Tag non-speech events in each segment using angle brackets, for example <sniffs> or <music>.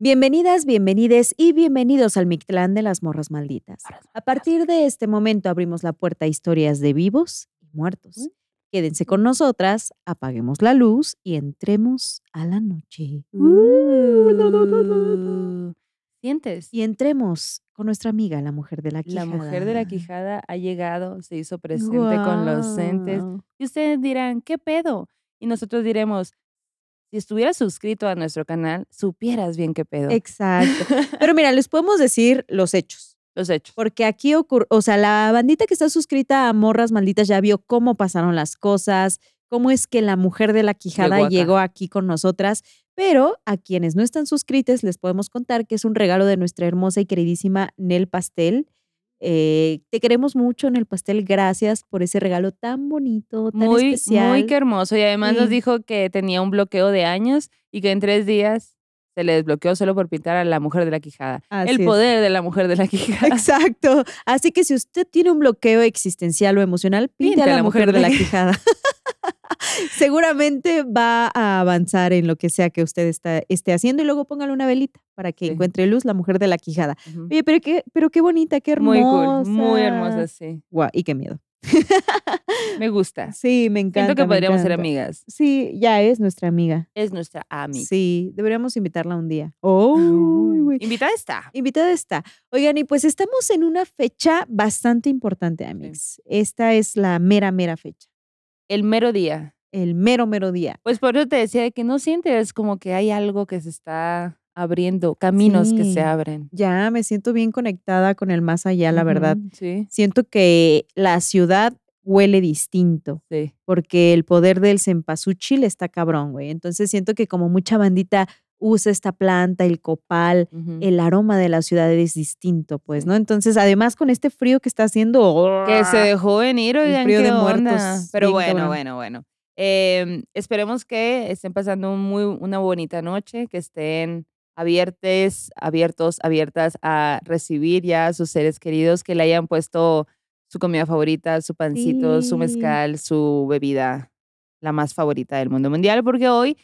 Bienvenidas, bienvenides y bienvenidos al Mictlán de las Morras Malditas. A partir de este momento abrimos la puerta a historias de vivos y muertos. Quédense con nosotras, apaguemos la luz y entremos a la noche. Uh, ¿Sientes? Y entremos con nuestra amiga, la mujer de la quijada. La mujer de la quijada ha llegado, se hizo presente con los entes. Y ustedes dirán, ¿qué pedo? Y nosotros diremos, si estuvieras suscrito a nuestro canal, supieras bien qué pedo. Exacto. <laughs> Pero mira, les podemos decir los hechos. Los hechos. Porque aquí ocurre, o sea, la bandita que está suscrita a Morras Malditas ya vio cómo pasaron las cosas, cómo es que la mujer de la quijada Llegó aquí con nosotras. Pero a quienes no están suscritos les podemos contar que es un regalo de nuestra hermosa y queridísima Nel Pastel. Eh, te queremos mucho, Nel Pastel. Gracias por ese regalo tan bonito, tan Muy, especial. muy que hermoso. Y además nos dijo que tenía un bloqueo de años y que en tres días se le desbloqueó solo por pintar a la mujer de la quijada. Así El es. poder de la mujer de la <laughs> quijada. Exacto. Así que si usted tiene un bloqueo existencial o emocional, pinte a la, mujer, de la quijada. <laughs> Seguramente va a avanzar en lo que sea que usted está, esté haciendo y luego póngale una velita para que Sí. encuentre luz la mujer de la quijada. Oye, pero qué, pero qué bonita, qué hermosa. Muy cool, muy hermosa, sí. Guau, y qué miedo. Me gusta. Sí, me encanta. Siento que podríamos ser amigas. Sí, ya es nuestra amiga. Es nuestra amiga. Sí, deberíamos invitarla un día. Oh. Invitada está. Invitada está. Oigan, y pues estamos en una fecha bastante importante, amigos. Esta es la mera, mera fecha. El mero día. El mero, mero día. Pues por eso te decía de que no sientes como que hay algo que se está abriendo, caminos que se abren. Ya me siento bien conectada con el más allá, la verdad. Sí, Siento que la ciudad huele distinto, sí. porque el poder del cempasúchil está cabrón, güey. Entonces siento que como mucha bandita usa esta planta, el copal, el aroma de la ciudad es distinto, pues. ¿no? Entonces, además con este frío que está haciendo... Que se dejó venir, El oigan, frío qué de onda. muertos, Pero bueno, bueno, bueno. Em, esperemos que estén pasando muy, una bonita noche, que estén abiertes, abiertos, abiertas a recibir ya a sus seres queridos, que le hayan puesto su comida favorita, su pancito, su mezcal, su bebida, la más favorita del mundo mundial, porque hoy,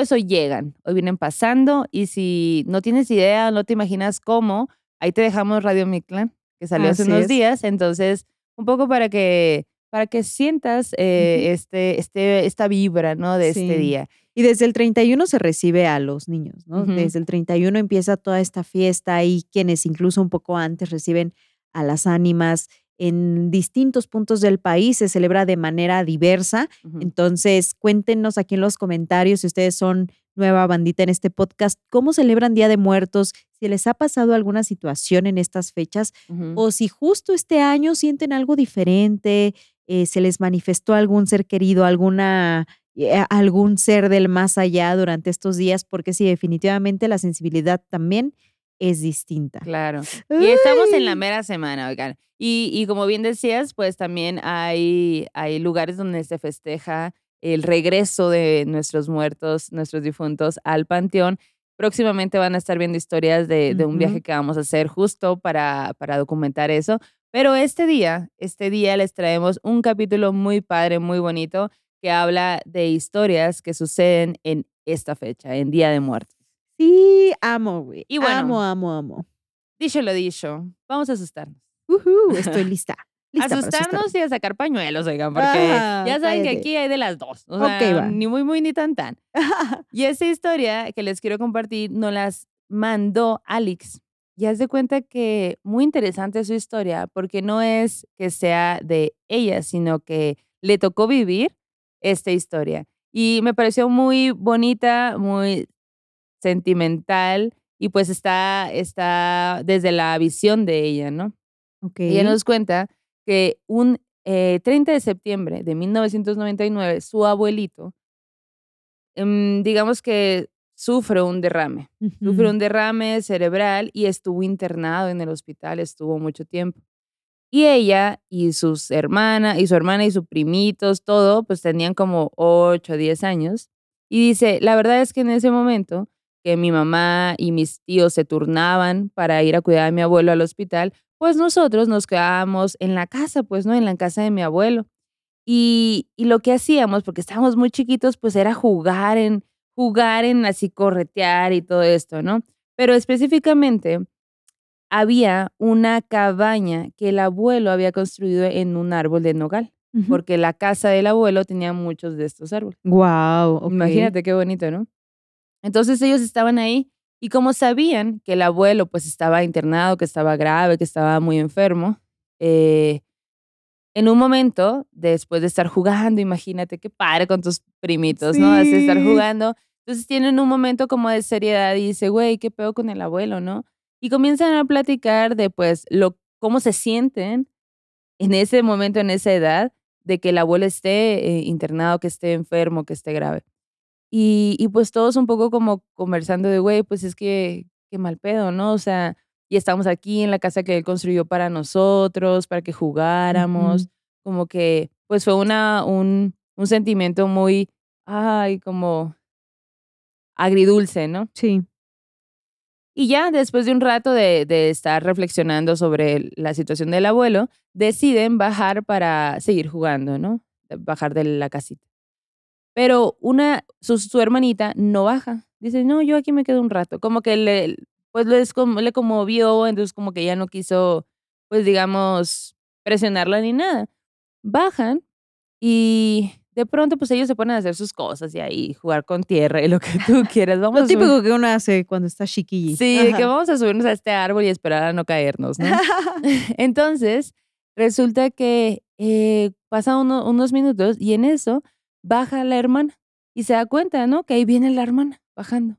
pues hoy llegan, hoy vienen pasando y si no tienes idea, no te imaginas cómo, ahí te dejamos Radio Mictlán, que salió hace Así unos es. días, entonces un poco para que para que sientas eh, Ujú. este, este, esta vibra, ¿no? De este Sí. día. Y desde el 31 se recibe a los niños, ¿no? Ujú. Desde el 31 empieza toda esta fiesta y quienes incluso un poco antes reciben a las ánimas en distintos puntos del país, se celebra de manera diversa. Entonces, cuéntenos aquí en los comentarios si ustedes son nueva bandita en este podcast, cómo celebran Día de Muertos, si les ha pasado alguna situación en estas fechas o si justo este año sienten algo diferente, eh, se les manifestó algún ser querido, alguna, eh, algún ser del más allá durante estos días, porque sí, definitivamente la sensibilidad también es distinta. Claro. Y estamos en la mera semana, oigan. Y, y como bien decías, pues también hay, hay lugares donde se festeja el regreso de nuestros muertos, nuestros difuntos al panteón. Próximamente van a estar viendo historias de, de un viaje que vamos a hacer justo para, para documentar eso. Pero este día, este día les traemos un capítulo muy padre, muy bonito, que habla de historias que suceden en esta fecha, en Día de Muertos. Sí, amo, güey. Y bueno. amo, amo, amo. Dicho lo dicho, vamos a asustarnos. Ujú, estoy <laughs> lista. lista asustarnos y a sacar pañuelos, oigan, porque Ah, ya saben que cállate. aquí hay de las dos. O sea, va. ni muy, muy, ni tan, tan. <laughs> Y esa historia que les quiero compartir nos las mandó Alex. Y haz de cuenta que muy interesante su historia, porque no es que sea de ella, sino que le tocó vivir esta historia. Y me pareció muy bonita, muy sentimental, y pues está, está desde la visión de ella, ¿no? Ok. Ella nos cuenta que un eh, 30 de septiembre de 1999, su abuelito, em, digamos que sufre un derrame. Sufre Ujú. un derrame cerebral y estuvo internado en el hospital, estuvo mucho tiempo. Y ella y sus hermanas, y su hermana y sus primitos, todo, pues tenían como 8 o 10 años. Y dice, la verdad es que en ese momento que mi mamá y mis tíos se turnaban para ir a cuidar a mi abuelo al hospital, pues nosotros nos quedábamos en la casa, pues, ¿no? En la casa de mi abuelo. Y, y lo que hacíamos, porque estábamos muy chiquitos, pues era jugar en, jugar en así corretear y todo esto, ¿no? Pero específicamente había una cabaña que el abuelo había construido en un árbol de nogal, porque la casa del abuelo tenía muchos de estos árboles. Guau, okey. Imagínate qué bonito, ¿no? Entonces ellos estaban ahí y como sabían que el abuelo pues estaba internado, que estaba grave, que estaba muy enfermo, eh, en un momento, después de estar jugando, imagínate qué padre con tus primitos, ¿no? Así estar Sí. jugando. Entonces tienen un momento como de seriedad y dice, güey, ¿qué pedo con el abuelo, no? Y comienzan a platicar de pues lo, cómo se sienten en ese momento, en esa edad, de que el abuelo esté eh, internado, que esté enfermo, que esté grave. Y, y pues todos un poco como conversando de, güey, pues es que qué mal pedo, ¿no? O sea, y estamos aquí en la casa que él construyó para nosotros, para que jugáramos, como que, pues fue una, un, un sentimiento muy, ay, como agridulce, ¿no? Sí. Y ya después de un rato de, de estar reflexionando sobre la situación del abuelo, deciden bajar para seguir jugando, ¿no? Bajar de la casita. Pero una, su, su hermanita no baja. Dice, no, yo aquí me quedo un rato. Como que le, pues le, descom- le conmovió, entonces como que ya no quiso, pues digamos, presionarla ni nada. Bajan y de pronto pues ellos se ponen a hacer sus cosas y ahí jugar con tierra y lo que tú <laughs> quieras. Vamos Lo a subir- típico que uno hace cuando está chiquilli. Sí, de que Ajá. vamos a subirnos a este árbol y esperar a no caernos, ¿no? <laughs> <laughs> Entonces, resulta que eh, pasan uno- unos minutos y en eso baja la hermana y se da cuenta, ¿no? Que ahí viene la hermana bajando.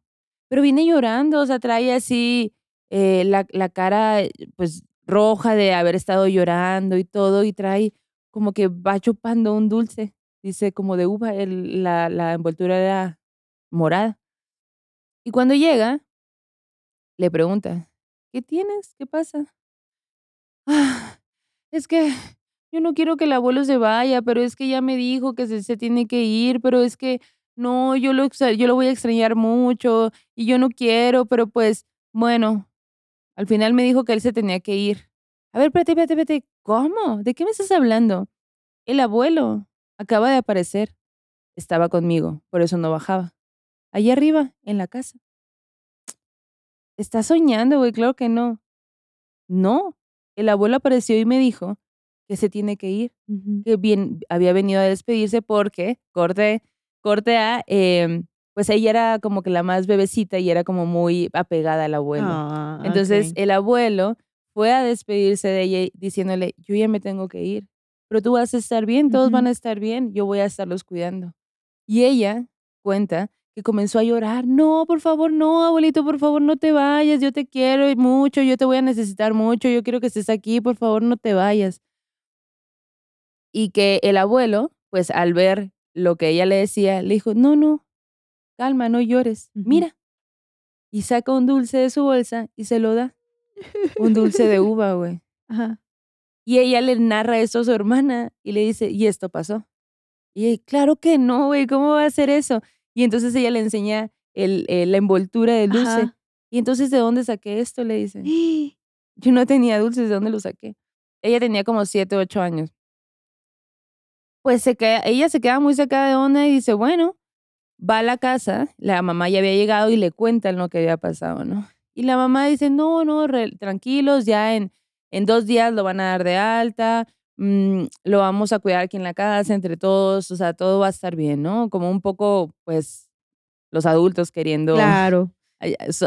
Pero viene llorando, o sea, trae así eh, la, la cara, eh, pues, roja de haber estado llorando y todo, y trae como que va chupando un dulce, dice como de uva, el- la, la envoltura era morada. Y cuando llega, le pregunta, ¿qué tienes? ¿Qué pasa? "Ah, es que yo no quiero que el abuelo se vaya, pero es que ya me dijo que se, tiene que ir, pero es que no, yo lo, yo lo voy a extrañar mucho y yo no quiero, pero pues bueno, al final me dijo que él se tenía que ir. A ver, espérate, espérate, espérate, ¿cómo? ¿De qué me estás hablando? El abuelo acaba de aparecer. Estaba conmigo, por eso no bajaba. Allí arriba, en la casa. Estás soñando, güey, claro que no. No, el abuelo apareció y me dijo que se tiene que ir, que bien había venido a despedirse porque, corte, corte a, em, pues ella era como que la más bebecita y era como muy apegada al abuelo. Ah, Entonces el abuelo fue a despedirse de ella diciéndole, yo ya me tengo que ir, pero tú vas a estar bien, todos van a estar bien, yo voy a estarlos cuidando. Y ella cuenta que comenzó a llorar, no, por favor, no, abuelito, por favor, no te vayas, yo te quiero mucho, yo te voy a necesitar mucho, yo quiero que estés aquí, por favor, no te vayas. Y que el abuelo, pues al ver lo que ella le decía, le dijo, no, no, calma, no llores, mira. Y saca un dulce de su bolsa y se lo da, un dulce de <laughs> uva, güey. Ajá. Y ella le narra esto a su hermana y le dice, y esto pasó. Y ella, claro que no, güey, ¿cómo va a hacer eso? Y entonces ella le enseña el, eh, la envoltura del dulce. Ajá. Y entonces, ¿de dónde saqué esto? Le dice. <gasps> Yo no tenía dulces, ¿de dónde lo saqué? Ella tenía como siete, ocho años. Pues se queda, ella se queda muy sacada de onda y dice, bueno, va a la casa, la mamá ya había llegado y le cuentan lo que había pasado, ¿no? Y la mamá dice, no, no, re- tranquilos, ya en, en dos días lo van a dar de alta, mm, lo vamos a cuidar aquí en la casa entre todos, o sea, todo va a estar bien, ¿no? Como un poco, pues, los adultos queriendo Claro.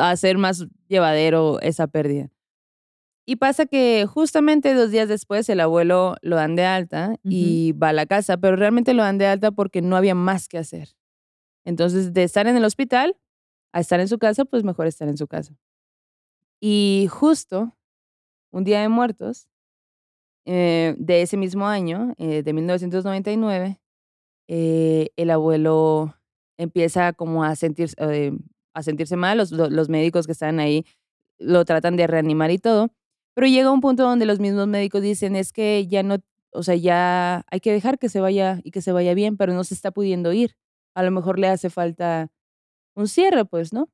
hacer más llevadero esa pérdida. Y pasa que justamente dos días después el abuelo lo dan de alta y va a la casa, pero realmente lo dan de alta porque no había más que hacer. Entonces, de estar en el hospital a estar en su casa, pues mejor estar en su casa. Y justo un día de muertos eh, de ese mismo año, eh, de 1999, eh, el abuelo empieza como a, sentirse a sentirse mal, los, lo- los médicos que están ahí lo tratan de reanimar y todo, pero llega un punto donde los mismos médicos dicen, es que ya no, o sea, ya hay que dejar que se vaya y que se vaya bien, pero no se está pudiendo ir. A lo mejor le hace falta un cierre, pues, ¿no?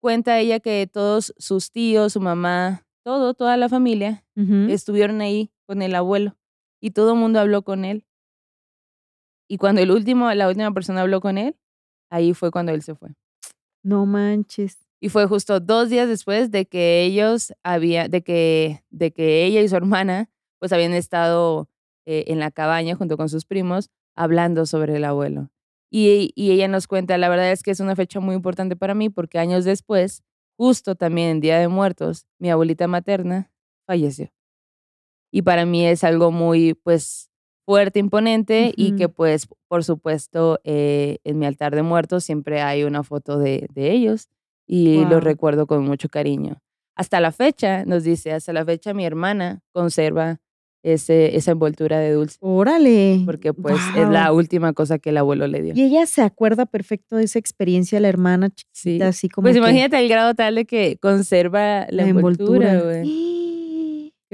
Cuenta ella que todos sus tíos, su mamá, todo, toda la familia estuvieron ahí con el abuelo y todo el mundo habló con él. Y cuando el último, la última persona habló con él, ahí fue cuando él se fue. No manches. Y fue justo dos días después de que ellos había, de que, de que ella y su <laughs> hermana pues habían estado eh, en la cabaña junto con sus primos hablando sobre el abuelo. Y, y, ella nos cuenta, la verdad es que es una fecha muy importante para mí porque años después, justo también en Día de Muertos, mi abuelita materna falleció. Y para mí es algo muy, pues, fuerte, imponente y que pues, por supuesto, eh, en mi altar de muertos siempre hay una foto de, de ellos y lo recuerdo con mucho cariño. Hasta la fecha, nos dice, hasta la fecha mi hermana conserva ese, esa envoltura de dulce. Órale. Porque pues es la última cosa que el abuelo le dio. Y ella se acuerda perfecto de esa experiencia, la hermana chiquita, así como Pues imagínate el grado tal de que conserva la, envoltura, güey.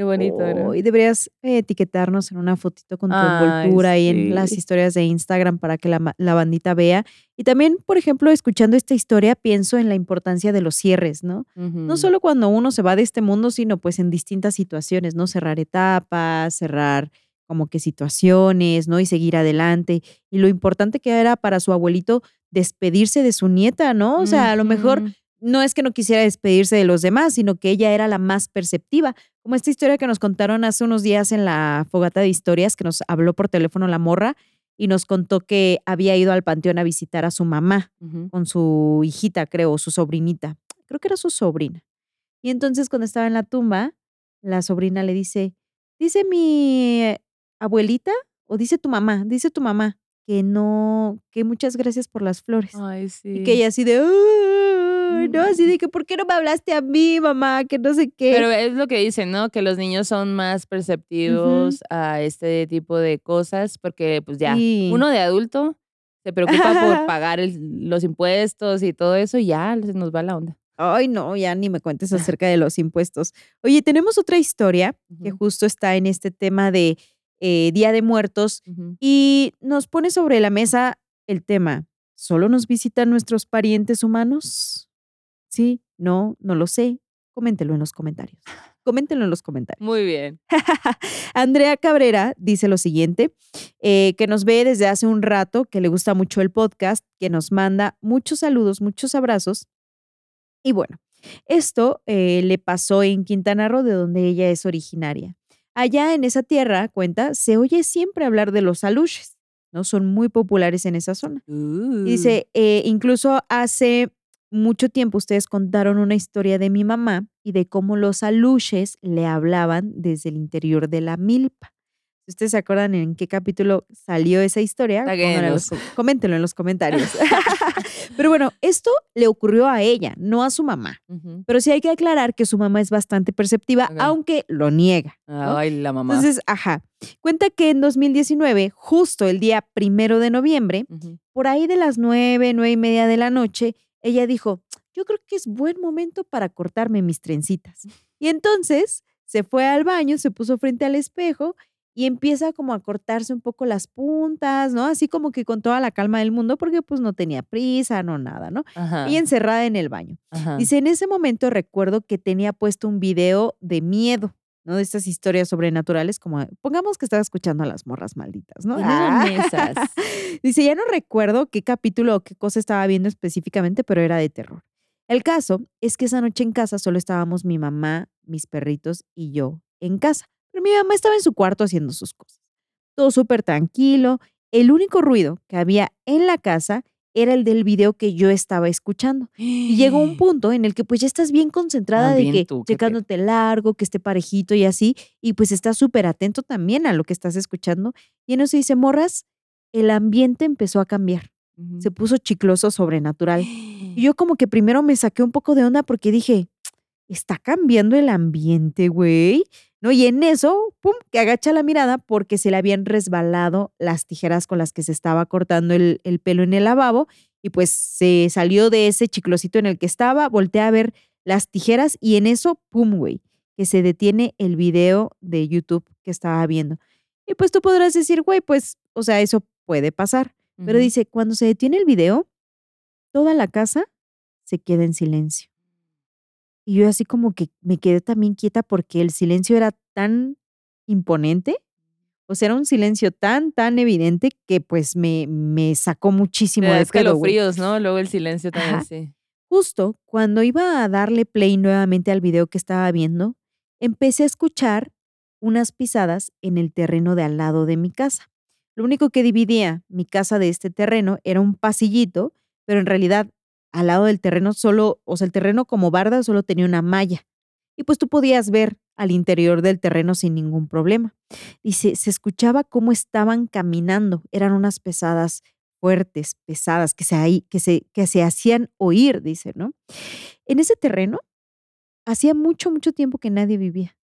Qué bonito, ¿no? Y deberías etiquetarnos en una fotito con tu envoltura y en las historias de Instagram para que la, la, bandita vea. Y también, por ejemplo, escuchando esta historia, pienso en la importancia de los cierres, ¿no? No solo cuando uno se va de este mundo, sino pues en distintas situaciones, ¿no? Cerrar etapas, cerrar como que situaciones, ¿no? Y seguir adelante. Y lo importante que era para su abuelito despedirse de su nieta, ¿no? O sea, a lo mejor no es que no quisiera despedirse de los demás, sino que ella era la más perceptiva. Como esta historia que nos contaron hace unos días en la fogata de historias, que nos habló por teléfono la morra y nos contó que había ido al panteón a visitar a su mamá con su hijita, creo, su sobrinita. Creo que era su sobrina. Y entonces cuando estaba en la tumba, la sobrina le dice, dice mi abuelita o dice tu mamá, dice tu mamá que no, que muchas gracias por las flores. Ay, sí. Y que ella así de, ¿no? Así de que, ¿por qué no me hablaste a mí, mamá? Que no sé qué. Pero es lo que dicen, ¿no? Que los niños son más perceptivos a este tipo de cosas porque, pues ya, uno de adulto se preocupa por <laughs> pagar los impuestos y todo eso y ya se nos va la onda. Ay, no, ya ni me cuentes acerca de los impuestos. Oye, tenemos otra historia que justo está en este tema de eh, Día de Muertos y nos pone sobre la mesa el tema, ¿solo nos visitan nuestros parientes humanos? Sí, no, no lo sé. Coméntelo en los comentarios. Coméntenlo en los comentarios. Muy bien. <laughs> Andrea Cabrera dice lo siguiente, eh, que nos ve desde hace un rato, que le gusta mucho el podcast, que nos manda muchos saludos, muchos abrazos. Y bueno, esto eh, le pasó en Quintana Roo, de donde ella es originaria. Allá en esa tierra, cuenta, se oye siempre hablar de los aluches, ¿no? Son muy populares en esa zona. Uh. Dice, eh, incluso hace mucho tiempo ustedes contaron una historia de mi mamá y de cómo los aluches le hablaban desde el interior de la milpa. Ustedes se acuerdan en qué capítulo salió esa historia, coméntenlo en los comentarios. <laughs> <laughs> Pero bueno, esto le ocurrió a ella, no a su mamá. Pero sí hay que aclarar que su mamá es bastante perceptiva, aunque lo niega. Ay, la mamá. Entonces, ajá. Cuenta que en 2019, justo el día primero de noviembre, por ahí de las nueve, nueve y media de la noche, ella dijo, yo creo que es buen momento para cortarme mis trencitas. <laughs> Y entonces se fue al baño, se puso frente al espejo y empieza como a cortarse un poco las puntas, ¿no? Así como que con toda la calma del mundo, porque pues no tenía prisa, no nada, ¿no? Y encerrada en el baño. Dice, en ese momento recuerdo que tenía puesto un video de miedo. ¿No? De estas historias sobrenaturales, como pongamos que estaba escuchando a las morras malditas, ¿no? Ah. <laughs> Dice, ya no recuerdo qué capítulo o qué cosa estaba viendo específicamente, pero era de terror. El caso es que esa noche en casa solo estábamos mi mamá, mis perritos y yo en casa. Pero mi mamá estaba en su cuarto haciendo sus cosas. Todo súper tranquilo. El único ruido que había en la casa era el del video que yo estaba escuchando. Y llegó un <gasps> punto en el que pues ya estás bien concentrada de que checándote largo, que esté parejito y así, y pues estás súper atento también a lo que estás escuchando. Y en eso dice, morras, el ambiente empezó a cambiar. Se puso chicloso sobrenatural. Y <gasps> yo como que primero me saqué un poco de onda porque dije, está cambiando el ambiente, güey. ¿no? Y en eso, pum, que agacha la mirada porque se le habían resbalado las tijeras con las que se estaba cortando el, pelo en el lavabo y pues se salió de ese chiclosito en el que estaba, voltea a ver las tijeras y en eso, pum, güey, que se detiene el video de YouTube que estaba viendo. Y pues tú podrás decir, güey, pues, o sea, eso puede pasar. Pero dice, cuando se detiene el video, toda la casa se queda en silencio. Y yo así como que me quedé también quieta porque el silencio era tan imponente, o sea, era un silencio tan, tan evidente que pues me, me sacó muchísimo de Es que los fríos, ¿no? Luego el silencio también, sí. Justo cuando iba a darle play nuevamente al video que estaba viendo, empecé a escuchar unas pisadas en el terreno de al lado de mi casa. Lo único que dividía mi casa de este terreno era un pasillito, pero en realidad al lado del terreno solo, o sea, el terreno como barda solo tenía una malla. Y pues tú podías ver al interior del terreno sin ningún problema. Dice, se escuchaba cómo estaban caminando. Eran unas pesadas fuertes, pesadas, que se, que se, que se hacían oír, dice, ¿no? En ese terreno hacía mucho, mucho tiempo que nadie vivía.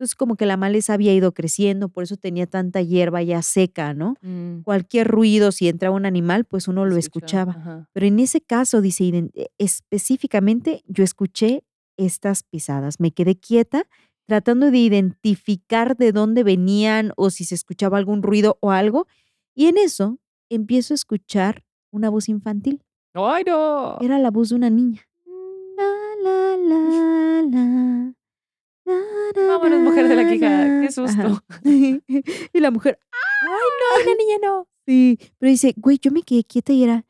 Entonces, como que la maleza había ido creciendo, por eso tenía tanta hierba ya seca, ¿no? Mm, Cualquier ruido, si entraba un animal, pues uno lo escuchaba, ajá. Pero en ese caso, dice, eh, específicamente yo escuché estas pisadas. Me quedé quieta tratando de identificar de dónde venían o si se escuchaba algún ruido o algo. Y en eso empiezo a escuchar una voz infantil. ¡Ay, no! Era la voz de una niña. La, la, la, la. Vámonos, mujer de la quijada, qué susto. Ajá. <laughs> y la mujer, ¡Ay, no! ¡La niña no! Sí, pero dice, güey, yo me quedé quieta y era.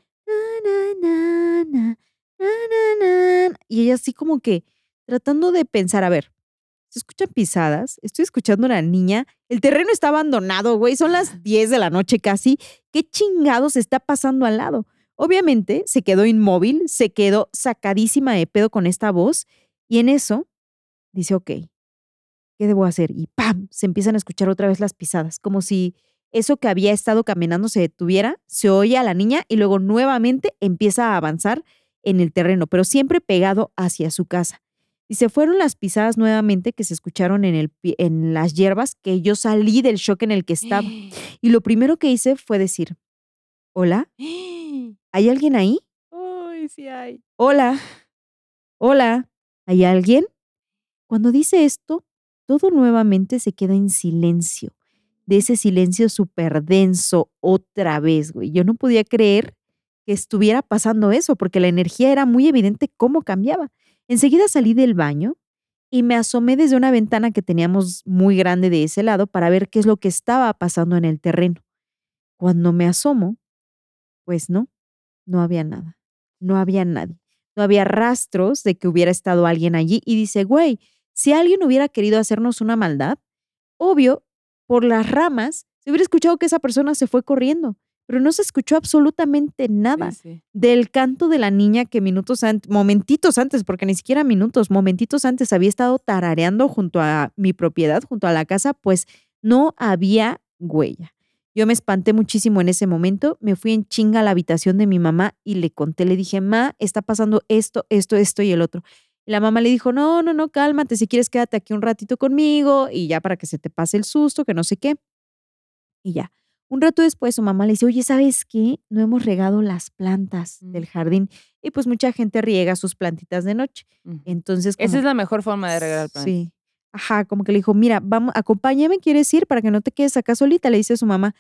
Y ella así como que tratando de pensar, a ver, se escuchan pisadas, estoy escuchando a una niña, el terreno está abandonado, güey, son las 10 de la noche casi, ¿qué chingados está pasando al lado? Obviamente se quedó inmóvil, se quedó sacadísima de pedo con esta voz y en eso dice, ok, ¿qué debo hacer? Y ¡pam! Se empiezan a escuchar otra vez las pisadas, como si eso que había estado caminando se detuviera, se oye a la niña y luego nuevamente empieza a avanzar en el terreno, pero siempre pegado hacia su casa. Y se fueron las pisadas nuevamente que se escucharon en, el, en las hierbas, que yo salí del shock en el que estaba. <gasps> Y lo primero que hice fue decir, hola, <gasps> ¿hay alguien ahí? ¡Ay, sí hay! Hola, hola, ¿hay alguien? Cuando dice esto, todo nuevamente se queda en silencio, de ese silencio súper denso otra vez, güey. Yo no podía creer que estuviera pasando eso, porque la energía era muy evidente cómo cambiaba. Enseguida salí del baño y me asomé desde una ventana que teníamos muy grande de ese lado para ver qué es lo que estaba pasando en el terreno. Cuando me asomo, pues no, no había nada, no había nadie, no había rastros de que hubiera estado alguien allí y dice, güey, si alguien hubiera querido hacernos una maldad, obvio, por las ramas, se hubiera escuchado que esa persona se fue corriendo, pero no se escuchó absolutamente nada Sí, sí. del canto de la niña que minutos antes, momentitos antes, porque ni siquiera minutos, momentitos antes había estado tarareando junto a mi propiedad, junto a la casa, pues no había huella. Yo me espanté muchísimo en ese momento, me fui en chinga a la habitación de mi mamá y le conté, le dije, ma, está pasando esto, esto, esto y el otro. La mamá le dijo, no, no, no, cálmate, si quieres quédate aquí un ratito conmigo y ya para que se te pase el susto, que no sé qué. Y ya. Un rato después su mamá le dice, oye, ¿sabes qué? No hemos regado las plantas del Mm. jardín. Y pues mucha gente riega sus plantitas de noche. Ujú. Entonces, Esa es la mejor forma de regar plantas. Sí. Ajá, como que le dijo, mira, vamos, acompáñame, ¿quieres ir para que no te quedes acá solita? Le dice su mamá.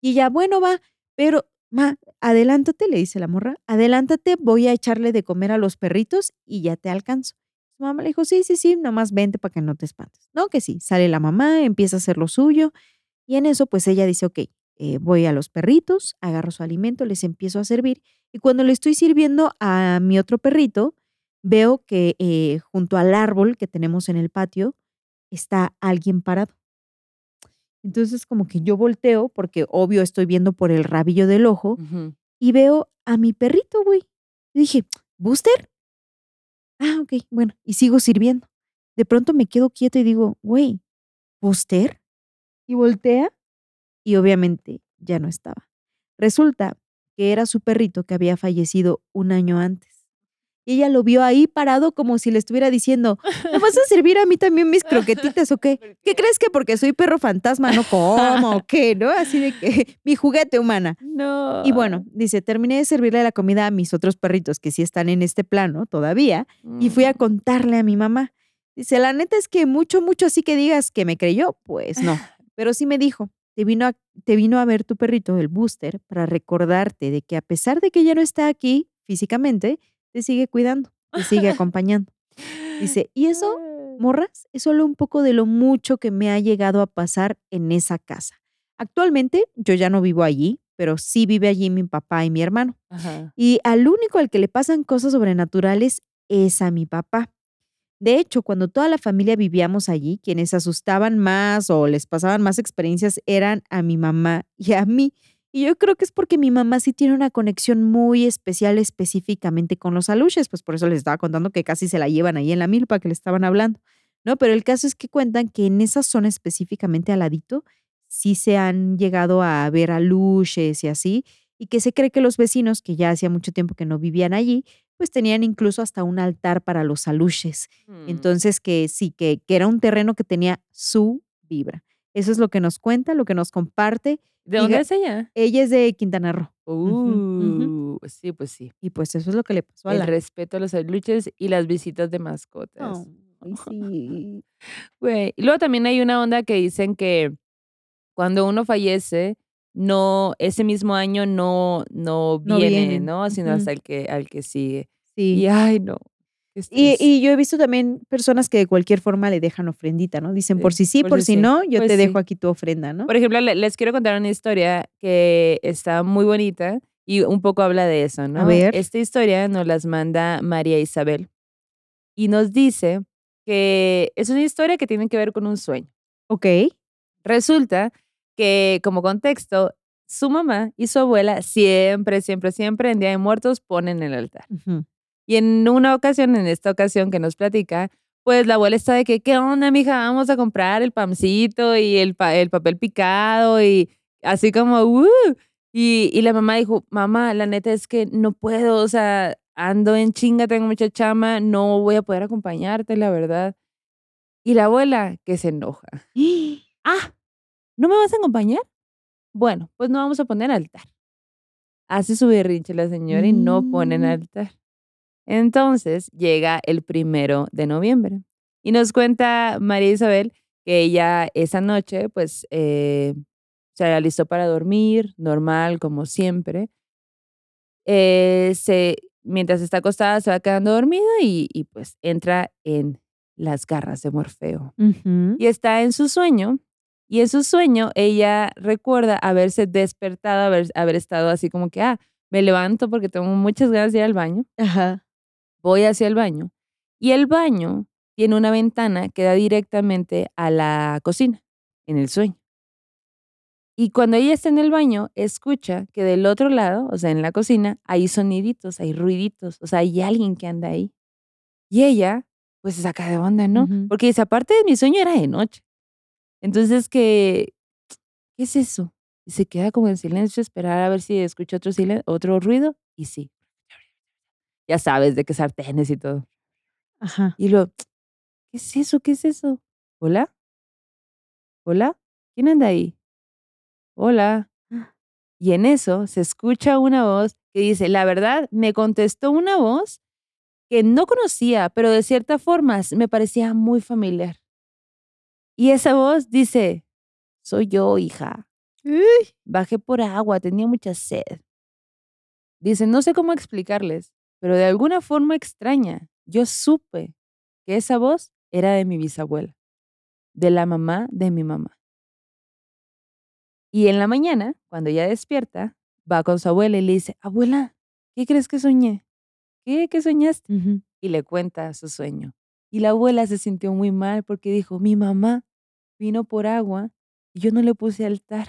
Y ella, bueno, va, pero, ma, adelántate, le dice la morra, adelántate, voy a echarle de comer a los perritos y ya te alcanzo. Su mamá le dijo, sí, sí, sí, nomás vente para que no te espantes. No, que sí, sale la mamá, empieza a hacer lo suyo. Y en eso, pues ella dice, ok, eh, voy a los perritos, agarro su alimento, les empiezo a servir. Y cuando le estoy sirviendo a mi otro perrito, veo que eh, junto al árbol que tenemos en el patio está alguien parado. Entonces como que yo volteo, porque obvio estoy viendo por el rabillo del ojo, y veo a mi perrito, güey. Y dije, ¿Booster? Ah, ok, bueno, y sigo sirviendo. De pronto me quedo quieto y digo, güey, ¿Booster? Y voltea y obviamente ya no estaba. Resulta que era su perrito que había fallecido un año antes. Y ella lo vio ahí parado como si le estuviera diciendo, ¿me vas a servir a mí también mis croquetitas o qué? <laughs> ¿Por ¿Qué qué? crees que porque soy perro fantasma no como o qué? ¿No? Así de que <laughs> mi juguete humana. No. Y bueno, dice, terminé de servirle la comida a mis otros perritos que sí están en este plano todavía y fui a Mm. contarle a mi mamá. Dice, la neta es que mucho, mucho así que digas que me creyó, pues no. <laughs> Pero sí me dijo, te vino a, te vino a ver tu perrito, el booster, para recordarte de que a pesar de que ya no está aquí físicamente, te sigue cuidando, te sigue <laughs> acompañando. Dice, y eso, morras, es solo un poco de lo mucho que me ha llegado a pasar en esa casa. Actualmente yo ya no vivo allí, pero sí vive allí mi papá y mi hermano. Ajá. Y al único al que le pasan cosas sobrenaturales es a mi papá. De hecho, cuando toda la familia vivíamos allí, quienes asustaban más o les pasaban más experiencias eran a mi mamá y a mí. Y yo creo que es porque mi mamá sí tiene una conexión muy especial específicamente con los aluches, pues por eso les estaba contando que casi se la llevan ahí en la milpa que le estaban hablando, ¿no? Pero el caso es que cuentan que en esa zona específicamente al ladito sí se han llegado a ver aluches y así, y que se cree que los vecinos, que ya hacía mucho tiempo que no vivían allí, pues tenían incluso hasta un altar para los aluches. Mm. Entonces, que sí, que, que era un terreno que tenía su vibra. Eso es lo que nos cuenta, lo que nos comparte. ¿De dónde es ella? Ella es de Quintana Roo. Uh, sí, pues sí. Y pues eso es lo que le pasó a El la... respeto a los aluches y las visitas de mascotas. Ay, sí. <laughs> Güey, Y luego también hay una onda que dicen que cuando uno fallece, no, ese mismo año no, no No viene. ¿no? Sino hasta el que, al que sigue. Sí. Y ay, no. Y, yo he visto también personas que de cualquier forma le dejan ofrendita, ¿no? Dicen, Sí, por si sí, por, si no, yo Pues te sí. dejo aquí tu ofrenda, ¿no? Por ejemplo, le- les quiero contar una historia que está muy bonita y un poco habla de eso, ¿no? ver. Esta historia nos las manda María Isabel y nos dice que es una historia que tiene que ver con un sueño. Ok. Resulta que, como contexto, su mamá y su abuela siempre, siempre, siempre en Día de Muertos ponen el altar. Ujú. Y en una ocasión, en esta ocasión que nos platica, pues la abuela está de que, ¿qué onda, mija? Vamos a comprar el pancito y el, pa- el papel picado y así como, ¡uh! Y, y la mamá dijo, mamá, la neta es que no puedo, o sea, ando en chinga, tengo mucha chama, no voy a poder acompañarte, la verdad. Y la abuela, que se enoja. <gasps> Ah, ¿no me vas a acompañar? Bueno, pues no vamos a poner altar. Hace su berrinche la señora y no ponen Mm. altar. Entonces llega el primero de noviembre y nos cuenta María Isabel que ella esa noche pues eh, se alistó para dormir, normal como siempre. Eh, se, mientras está acostada se va quedando dormida y, y, pues entra en las garras de Morfeo y está en su sueño. Y en su sueño ella recuerda haberse despertado, haber, haber estado así como que, ah, me levanto porque tengo muchas ganas de ir al baño, Ajá. Voy hacia el baño. Y el baño tiene una ventana que da directamente a la cocina, en el sueño. Y cuando ella está en el baño, escucha que del otro lado, o sea, en la cocina, hay soniditos, hay ruiditos, o sea, hay alguien que anda ahí. Y ella, pues se saca de onda, ¿no? Porque dice, aparte de mi sueño era de noche. Entonces, que, ¿qué es eso? Y se queda como en silencio, esperar a ver si escucha otro, silen- otro ruido. Y sí. Ya sabes, de que sartenes y todo. Ajá. Y luego, ¿qué es eso? ¿Qué es eso? ¿Hola? ¿Hola? ¿Quién anda ahí? Hola. Y en eso se escucha una voz que dice, la verdad, me contestó una voz que no conocía, pero de cierta forma me parecía muy familiar. Y esa voz dice, soy yo, hija. Bajé por agua, tenía mucha sed. Dice, no sé cómo explicarles, pero de alguna forma extraña, yo supe que esa voz era de mi bisabuela, de la mamá de mi mamá. Y en la mañana, cuando ella despierta, va con su abuela y le dice, abuela, ¿qué crees que soñé? ¿Qué? ¿Qué soñaste? Y le cuenta su sueño. Y la abuela se sintió muy mal porque dijo, mi mamá vino por agua y yo no le puse altar.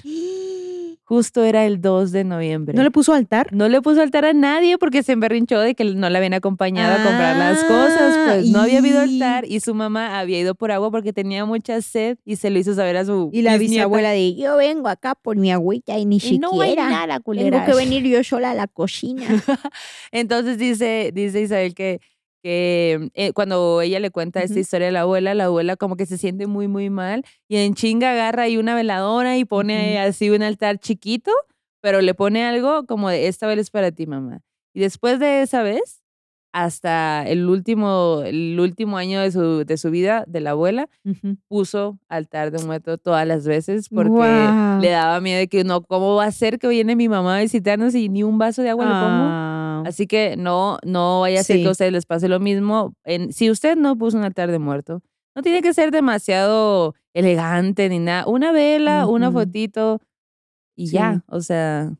Justo era el 2 de noviembre. ¿No le puso altar? No le puso altar a nadie porque se emberrinchó de que no la habían acompañado a comprar las cosas. Ah, Pues no había habido altar y su mamá había ido por agua porque tenía mucha sed y se lo hizo saber a su Y la bisabuela de, yo vengo acá por mi agüita y ni Y no hay siquiera. nada, Tengo culeras. que venir yo sola a la cocina. <laughs> Entonces dice, dice Isabel que, que eh, cuando ella le cuenta esta Ujú. historia a la abuela, la abuela como que se siente muy, muy mal y en chinga agarra ahí una veladora y pone así un altar chiquito, pero le pone algo como de esta vez es para ti, mamá. Y después de esa vez, hasta el último, el último año de su, de su vida, de la abuela, Ujú. puso altar de muerto todas las veces porque Guau. le daba miedo de que no, ¿cómo va a ser que viene mi mamá a visitarnos y ni un vaso de agua le pongo? Así que no, no vaya a ser que Sí. a ustedes les pase lo mismo. En, si usted no puso un altar de muerto, no tiene que ser demasiado elegante ni nada. Una vela, una fotito y Sí. ya. O sea,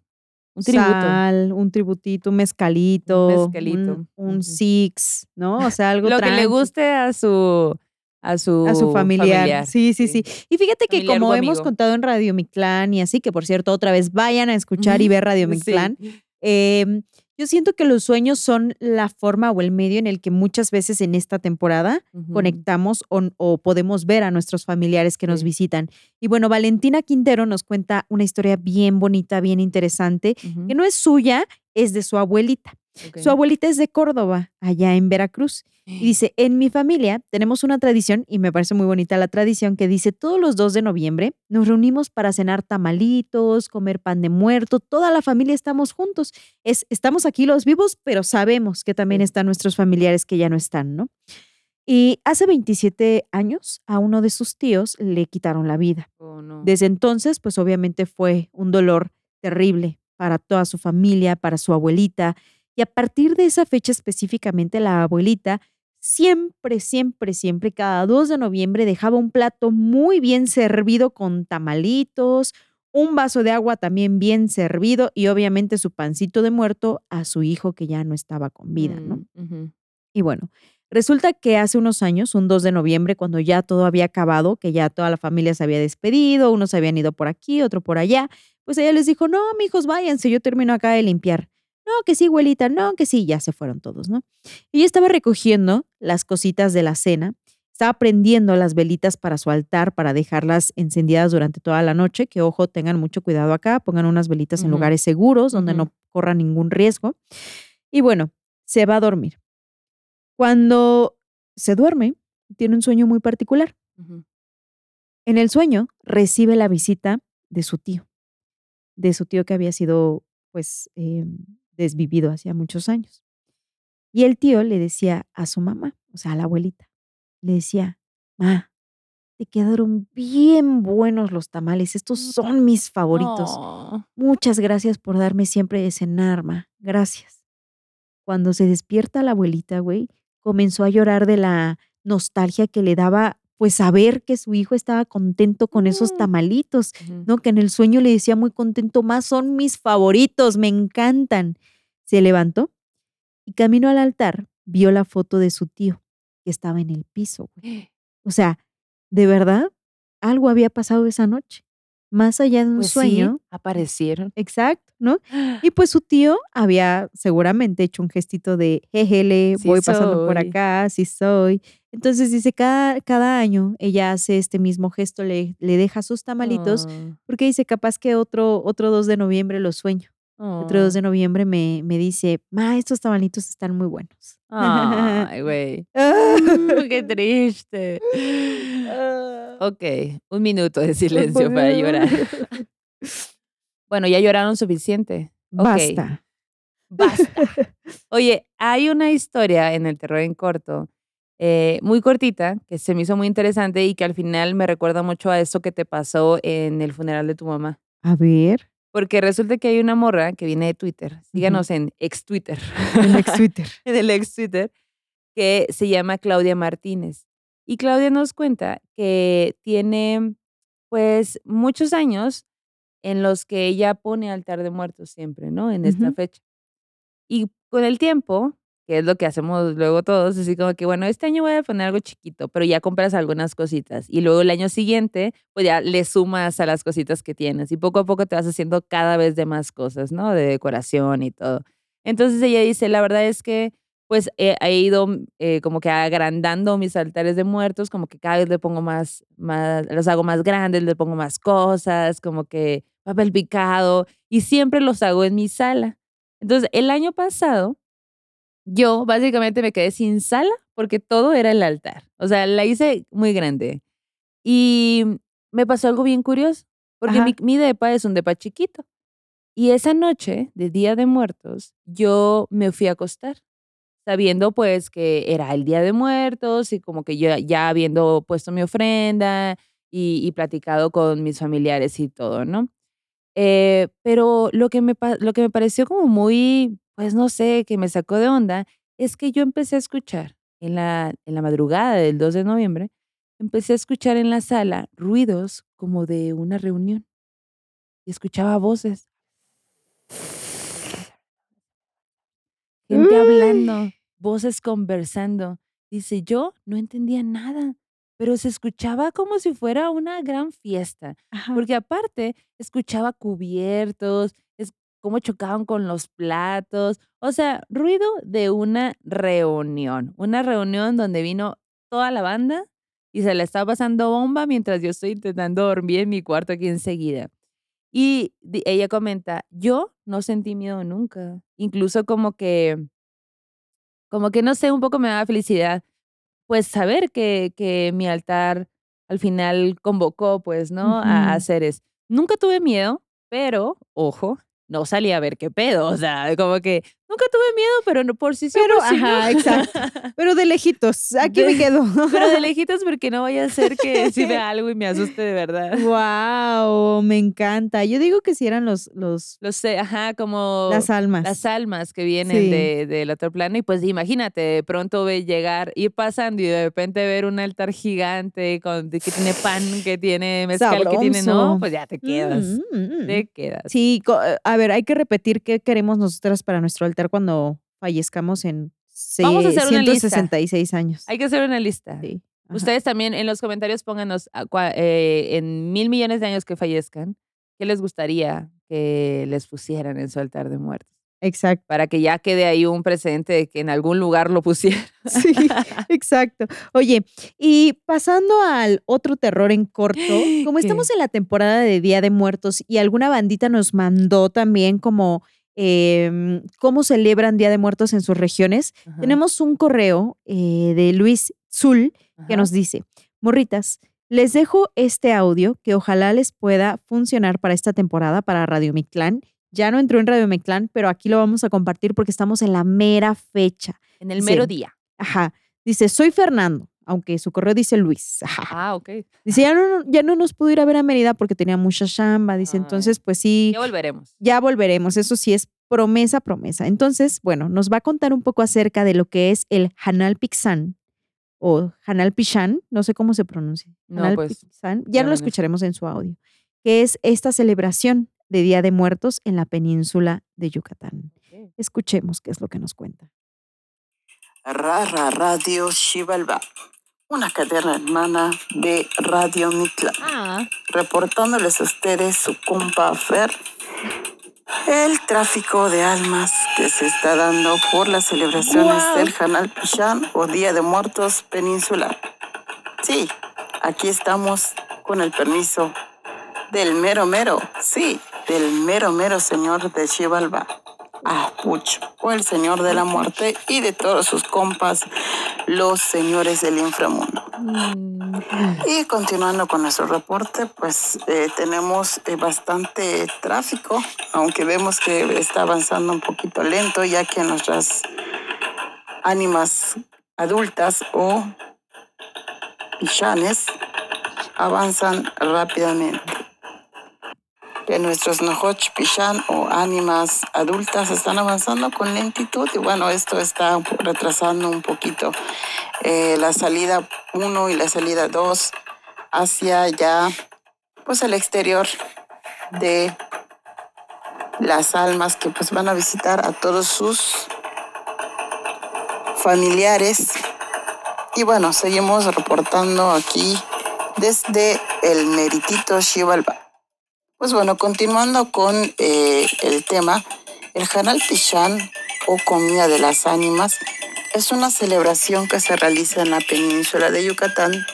Un tributo. sal, un tributito, un mezcalito, un, mezcalito, un six, ¿no? O sea, <laughs> algo Lo que le guste a su a su, a su familiar. Sí, sí, sí, Y fíjate que Familiar como hemos contado en Radio Mictlán y así, que por cierto, otra vez vayan a escuchar y ver Radio <laughs> Sí. Mictlán, em, yo siento que los sueños son la forma o el medio en el que muchas veces en esta temporada conectamos o, o podemos ver a nuestros familiares que nos visitan. Y bueno, Valentina Quintero nos cuenta una historia bien bonita, bien interesante, que no es suya, es de su abuelita. Su abuelita es de Córdoba, allá en Veracruz. Y dice, en mi familia tenemos una tradición, y me parece muy bonita la tradición, que dice, todos los 2 de noviembre nos reunimos para cenar tamalitos, comer pan de muerto, toda la familia estamos juntos. Es, estamos aquí los vivos, pero sabemos que también están nuestros familiares que ya no están, ¿no? Y hace 27 años a uno de sus tíos le quitaron la vida. Oh, no. Desde entonces, pues obviamente fue un dolor terrible para toda su familia, para su abuelita. Y a partir de esa fecha específicamente, la abuelita siempre, siempre, siempre, cada 2 de noviembre dejaba un plato muy bien servido con tamalitos, un vaso de agua también bien servido y obviamente su pancito de muerto a su hijo que ya no estaba con vida, ¿no? Mm. Y bueno, resulta que hace unos años, un 2 de noviembre, cuando ya todo había acabado, que ya toda la familia se había despedido, unos habían ido por aquí, otro por allá, pues ella les dijo, no, mijos, váyanse, yo termino acá de limpiar. No, que sí, abuelita, no, que sí, ya se fueron todos, ¿no? Y ella estaba recogiendo las cositas de la cena, estaba prendiendo las velitas para su altar, para dejarlas encendidas durante toda la noche, que ojo, tengan mucho cuidado acá, pongan unas velitas en lugares seguros, donde no corra ningún riesgo. Y bueno, se va a dormir. Cuando se duerme, tiene un sueño muy particular. En el sueño recibe la visita de su tío, de su tío que había sido pues eh, desvivido hacía muchos años. Y el tío le decía a su mamá, o sea, a la abuelita, le decía, ma, te quedaron bien buenos los tamales, estos son mis favoritos. No. Muchas gracias por darme siempre de cenar, ma. Gracias. Cuando se despierta la abuelita, güey, comenzó a llorar de la nostalgia que le daba, pues, saber que su hijo estaba contento con esos Mm. tamalitos. ¿no? Que en el sueño le decía muy contento, más son mis favoritos, me encantan. Se levantó y camino al altar, vio la foto de su tío, que estaba en el piso, güey. <gasps> O sea, de verdad, algo había pasado esa noche. Más allá de un Pues sí, sueño, aparecieron. Exacto, ¿no? <gasps> Y pues su tío había seguramente hecho un gestito de, jejele, Sí voy pasando por acá, sí soy. Entonces dice, cada, cada año ella hace este mismo gesto, le, le deja sus tamalitos, Oh, porque dice, capaz que otro, otro 2 de noviembre lo sueño. Otro 2 oh. de noviembre me, me dice, ma, estos tamalitos están muy buenos. Ay, güey. Mm, <laughs> <laughs> Qué triste. Ok, un minuto de silencio para llorar. <laughs> Bueno, ya lloraron suficiente. Basta. Basta. Oye, hay una historia en el terror en corto, eh, muy cortita, que se me hizo muy interesante y que al final me recuerda mucho a eso que te pasó en el funeral de tu mamá. A ver, Porque resulta que hay una morra que viene de Twitter. Síganos en ex Twitter. el ex Twitter. <laughs> en el ex Twitter, que se llama Claudia Martínez. Y Claudia nos cuenta que tiene, pues, muchos años en los que ella pone altar de muertos siempre, ¿no? En esta fecha. Y con el tiempo, que es lo que hacemos luego todos, así como que, bueno, este año voy a poner algo chiquito, pero ya compras algunas cositas. Y luego el año siguiente, pues ya le sumas a las cositas que tienes. Y poco a poco te vas haciendo cada vez de más cosas, ¿no? De decoración y todo. Entonces ella dice, la verdad es que pues he, he ido eh, como que agrandando mis altares de muertos, como que cada vez le pongo más, más, los hago más grandes, le pongo más cosas, como que papel picado, y siempre los hago en mi sala. Entonces, el año pasado, yo básicamente me quedé sin sala porque todo era el altar. O sea, la hice muy grande. Y me pasó algo bien curioso, porque mi, mi depa es un depa chiquito. Y esa noche de Día de Muertos, yo me fui a acostar, sabiendo pues que era el Día de Muertos y como que yo ya habiendo puesto mi ofrenda y, y platicado con mis familiares y todo, ¿no? Eh, pero lo que, me, lo que me pareció como muy, pues no sé, que me sacó de onda, es que yo empecé a escuchar en la, en la madrugada del 2 de noviembre, empecé a escuchar en la sala ruidos como de una reunión. Y escuchaba voces. gente hablando, voces conversando. Dice, yo no entendía nada, pero se escuchaba como si fuera una gran fiesta, Ajá. porque aparte escuchaba cubiertos, es cómo chocaban con los platos, o sea, ruido de una reunión, una reunión donde vino toda la banda y se la estaba pasando bomba mientras yo estoy intentando dormir en mi cuarto aquí enseguida. Y ella comenta, yo no sentí miedo nunca, incluso como que, como que no sé, un poco me daba felicidad, pues saber que, que mi altar al final convocó, pues, ¿no? A, a Ujú. seres. Nunca tuve miedo, pero, ojo, no salí a ver qué pedo, o sea, como que nunca tuve miedo, pero no por sí o Pero, no. ajá, exacto. Pero de lejitos, aquí me quedo. <laughs> Pero de <laughs> lejitos porque no vaya a ser que <laughs> si vea algo y me asuste de verdad. wow, me encanta. Yo digo que si eran los, los, Lo sé, ajá, como las almas. las almas que vienen Sí. de, del otro plano. Y pues imagínate, de pronto ve llegar, ir pasando y de repente ver un altar gigante con, que tiene pan, que tiene mezcal, que tiene, no, pues ya te quedas. Mm, mm, mm. Te quedas. Sí, a ver, hay que repetir qué queremos nosotras para nuestro altar cuando fallezcamos en Vamos a hacer una lista. 166 años. Hay que hacer una lista. Sí. Ustedes también en los comentarios pónganos a cua- eh, en mil millones de años que fallezcan, ¿qué les gustaría que les pusieran en su altar de muertos? Exacto. Para que ya quede ahí un precedente de que en algún lugar lo pusieran. <laughs> Sí, exacto. Oye, y pasando al otro terror en corto, <gasps> como ¿Qué? estamos en la temporada de Día de Muertos y alguna bandita nos mandó también como em, cómo celebran Día de Muertos en sus regiones, Ajá, tenemos un correo eh, de Luis Zul que ajá. nos dice, morritas, les dejo este audio que ojalá les pueda funcionar para esta temporada para Radio Mictlán. Ya no entró en Radio Mictlán, pero aquí lo vamos a compartir porque estamos en la mera fecha. En el mero día. Ajá. Dice, soy Fernando, aunque su correo dice Luis. <laughs> Ah, ok. Dice, ya no, ya no nos pudo ir a ver a Mérida porque tenía mucha chamba. Dice, Ay. entonces, pues sí, Ya volveremos. ya volveremos. Eso sí es promesa, promesa. Entonces, bueno, nos va a contar un poco acerca de lo que es el Hanal Pixán o Hanal Pichán, no sé cómo se pronuncia. No, Hanal pues, Pixán, ya ya lo no sé. escucharemos en su audio, que es esta celebración de Día de Muertos en la península de Yucatán. Escuchemos qué es lo que nos cuenta. Rara Radio Xibalbá, una cadena hermana de Radio Mitla, Ah, reportándoles a ustedes su compa Fer el tráfico de almas que se está dando por las celebraciones del Hanal Pichán o Día de Muertos Peninsular. Sí, aquí estamos con el permiso del mero mero, sí, del mero mero señor de Xibalbá. Ah, Pucho, o el señor de la muerte y de todos sus compas, los señores del inframundo. mm, Y continuando con nuestro reporte, pues eh, tenemos eh, bastante tráfico, aunque vemos que está avanzando un poquito lento, ya que nuestras ánimas adultas o pichanes avanzan rápidamente. Que nuestros nojoch pichan o ánimas adultas están avanzando con lentitud y bueno, esto está retrasando un poquito eh, la salida 1 y la salida 2 hacia ya pues el exterior de las almas que pues van a visitar a todos sus familiares. Y bueno seguimos reportando aquí desde el meritito Xibalba pues bueno continuando con eh, el tema el Hanal Pichán o comida de las ánimas es una celebración que se realiza en la península de Yucatán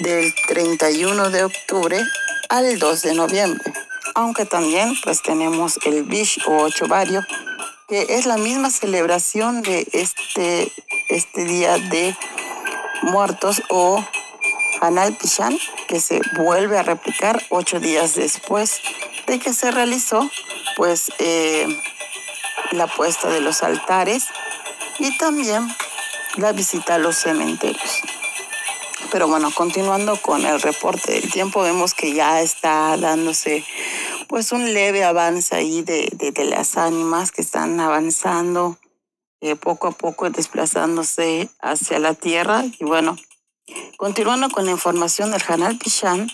del 31 de octubre al 2 de noviembre. Aunque también pues tenemos el Bish o Ochovario, que es la misma celebración de este, este día de muertos o Hanal Pichán, que se vuelve a replicar ocho días después de que se realizó pues eh, la puesta de los altares y también la visita a los cementerios. Pero bueno, continuando con el reporte del tiempo, vemos que ya está dándose pues un leve avance ahí de, de, las ánimas que están avanzando eh, poco a poco desplazándose hacia la tierra y bueno, Continuando con la información del Hanal Pichán,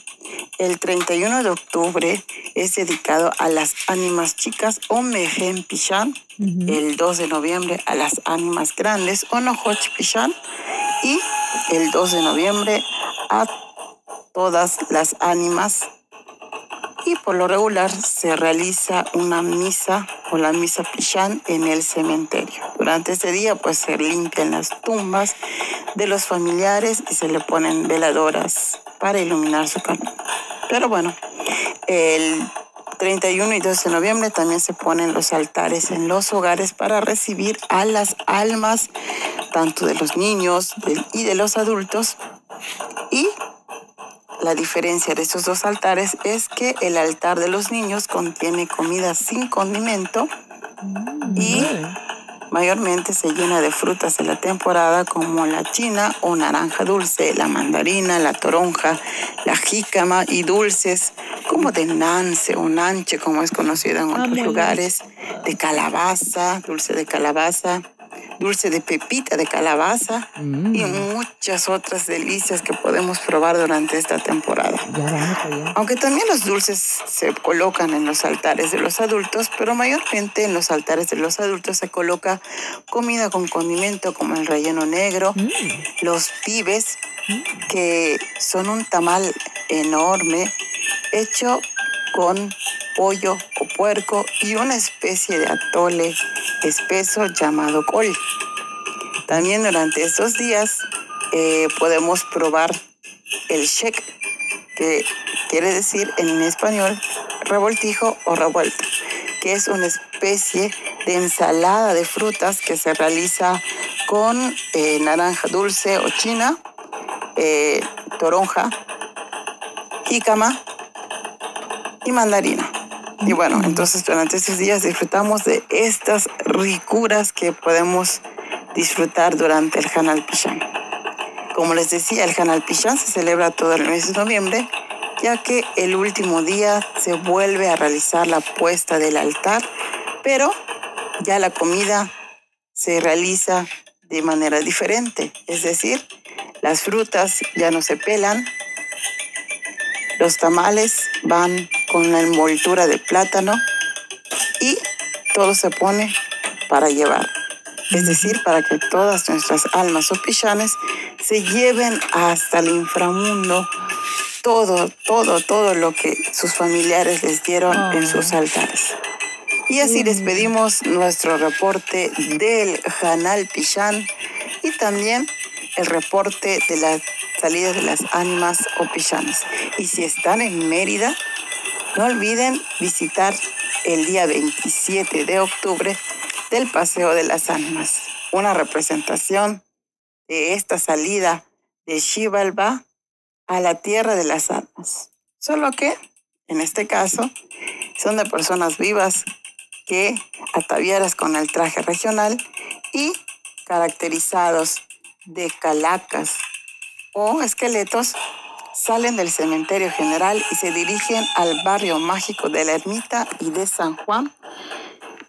el 31 de octubre es dedicado a las ánimas chicas o Mejen Pichán, el 2 de noviembre a las ánimas grandes o Nohoch Pichán y el 2 de noviembre a todas las ánimas y por lo regular se realiza una misa o la misa pichán en el cementerio. Durante ese día pues se limpian las tumbas de los familiares y se le ponen veladoras para iluminar su camino. Pero bueno, el 31 y 12 de noviembre también se ponen los altares en los hogares para recibir a las almas tanto de los niños y de los adultos y la diferencia de estos dos altares es que el altar de los niños contiene comida sin condimento y mayormente se llena de frutas de la temporada como la china o naranja dulce, la mandarina, la toronja, la jícama y dulces como de nance o nanche como es conocido en otros lugares, de calabaza, dulce de calabaza, dulce de pepita de calabaza y Mm. muchas otras delicias que podemos probar durante esta temporada. Ya vamos allá. Aunque también los dulces se colocan en los altares de los adultos, pero mayormente en los altares de los adultos se coloca comida con condimento como el relleno negro, Mm. los pibes, que son un tamal enorme hecho con pollo o puerco y una especie de atole espeso llamado col. También durante estos días eh, podemos probar el shek, que quiere decir en español revoltijo o revuelto, que es una especie de ensalada de frutas que se realiza con eh, naranja dulce o china, eh, toronja, jícama y mandarina. Y bueno, entonces durante estos días disfrutamos de estas ricuras que podemos disfrutar durante el Hanal Pichán. Como les decía, el Hanal Pichán se celebra todo el mes de noviembre, ya que el último día se vuelve a realizar la puesta del altar, pero ya la comida se realiza de manera diferente, es decir, las frutas ya no se pelan, los tamales van con la envoltura de plátano y todo se pone para llevar. Es decir, para que todas nuestras almas o pichanes se lleven hasta el inframundo todo, todo, todo lo que sus familiares les dieron en sus altares. Y así despedimos nuestro reporte del Hanal Pichán y también el reporte de la salida de las ánimas o pichanes. Y si están en Mérida, no olviden visitar el día 27 de octubre del Paseo de las Ánimas, una representación de esta salida de Xibalba a la tierra de las almas. Solo que, en este caso, son de personas vivas que, ataviadas con el traje regional y caracterizados de calacas o esqueletos, salen del cementerio general y se dirigen al barrio mágico de la Ermita y de San Juan,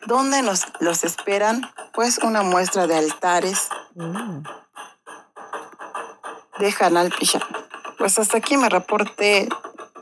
donde nos, los esperan pues una muestra de altares Mm. de Hanal Pichán. Pues hasta aquí me reporté.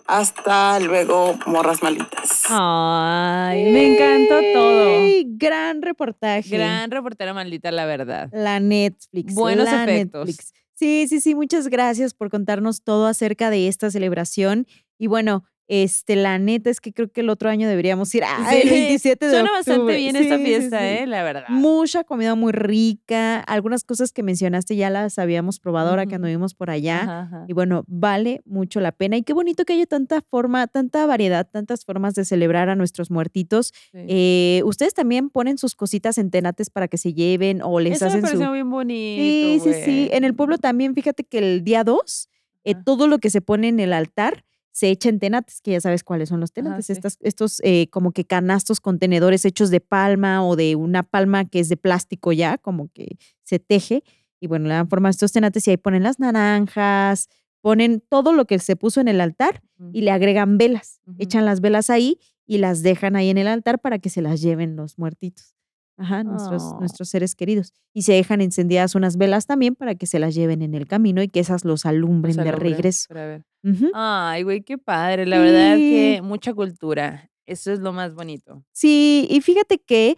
Hasta luego, morras malitas. Ay, me encantó todo. Gran reportaje. Gran reportera maldita, la verdad. La Netflix. Buenos la efectos. Netflix. Sí, sí, sí. Muchas gracias por contarnos todo acerca de esta celebración. Y bueno, este, la neta es que creo que el otro año deberíamos ir <laughs> a el Sí, 27 de Suena bastante bien esta Sí, fiesta, sí. ¿eh? La verdad. Mucha comida muy rica. Algunas cosas que mencionaste ya las habíamos probado ahora que anduvimos por allá. Ajá, ajá. Y bueno, vale mucho la pena. Y qué bonito que haya tanta forma, tanta variedad, tantas formas de celebrar a nuestros muertitos. Eh, Ustedes también ponen sus cositas en tenates para que se lleven o les Eso me hacen pareció su. bien bonito. Sí, sí, sí. En el pueblo también, fíjate que el día 2, eh, todo lo que se pone en el altar se echa en tenates, que ya sabes cuáles son los tenates, estas, estos eh, como que canastos contenedores hechos de palma o de una palma que es de plástico ya, como que se teje. Y bueno, le dan forma a estos tenates y ahí ponen las naranjas, ponen todo lo que se puso en el altar y le agregan velas. Echan las velas ahí y las dejan ahí en el altar para que se las lleven los muertitos. Ajá, nuestros, Oh. nuestros seres queridos. Y se dejan encendidas unas velas también para que se las lleven en el camino y que esas los alumbren Los de regreso. para ver. Ujú. Ay, güey, qué padre. La verdad que Sí. mucha cultura. Eso es lo más bonito. Sí, y fíjate que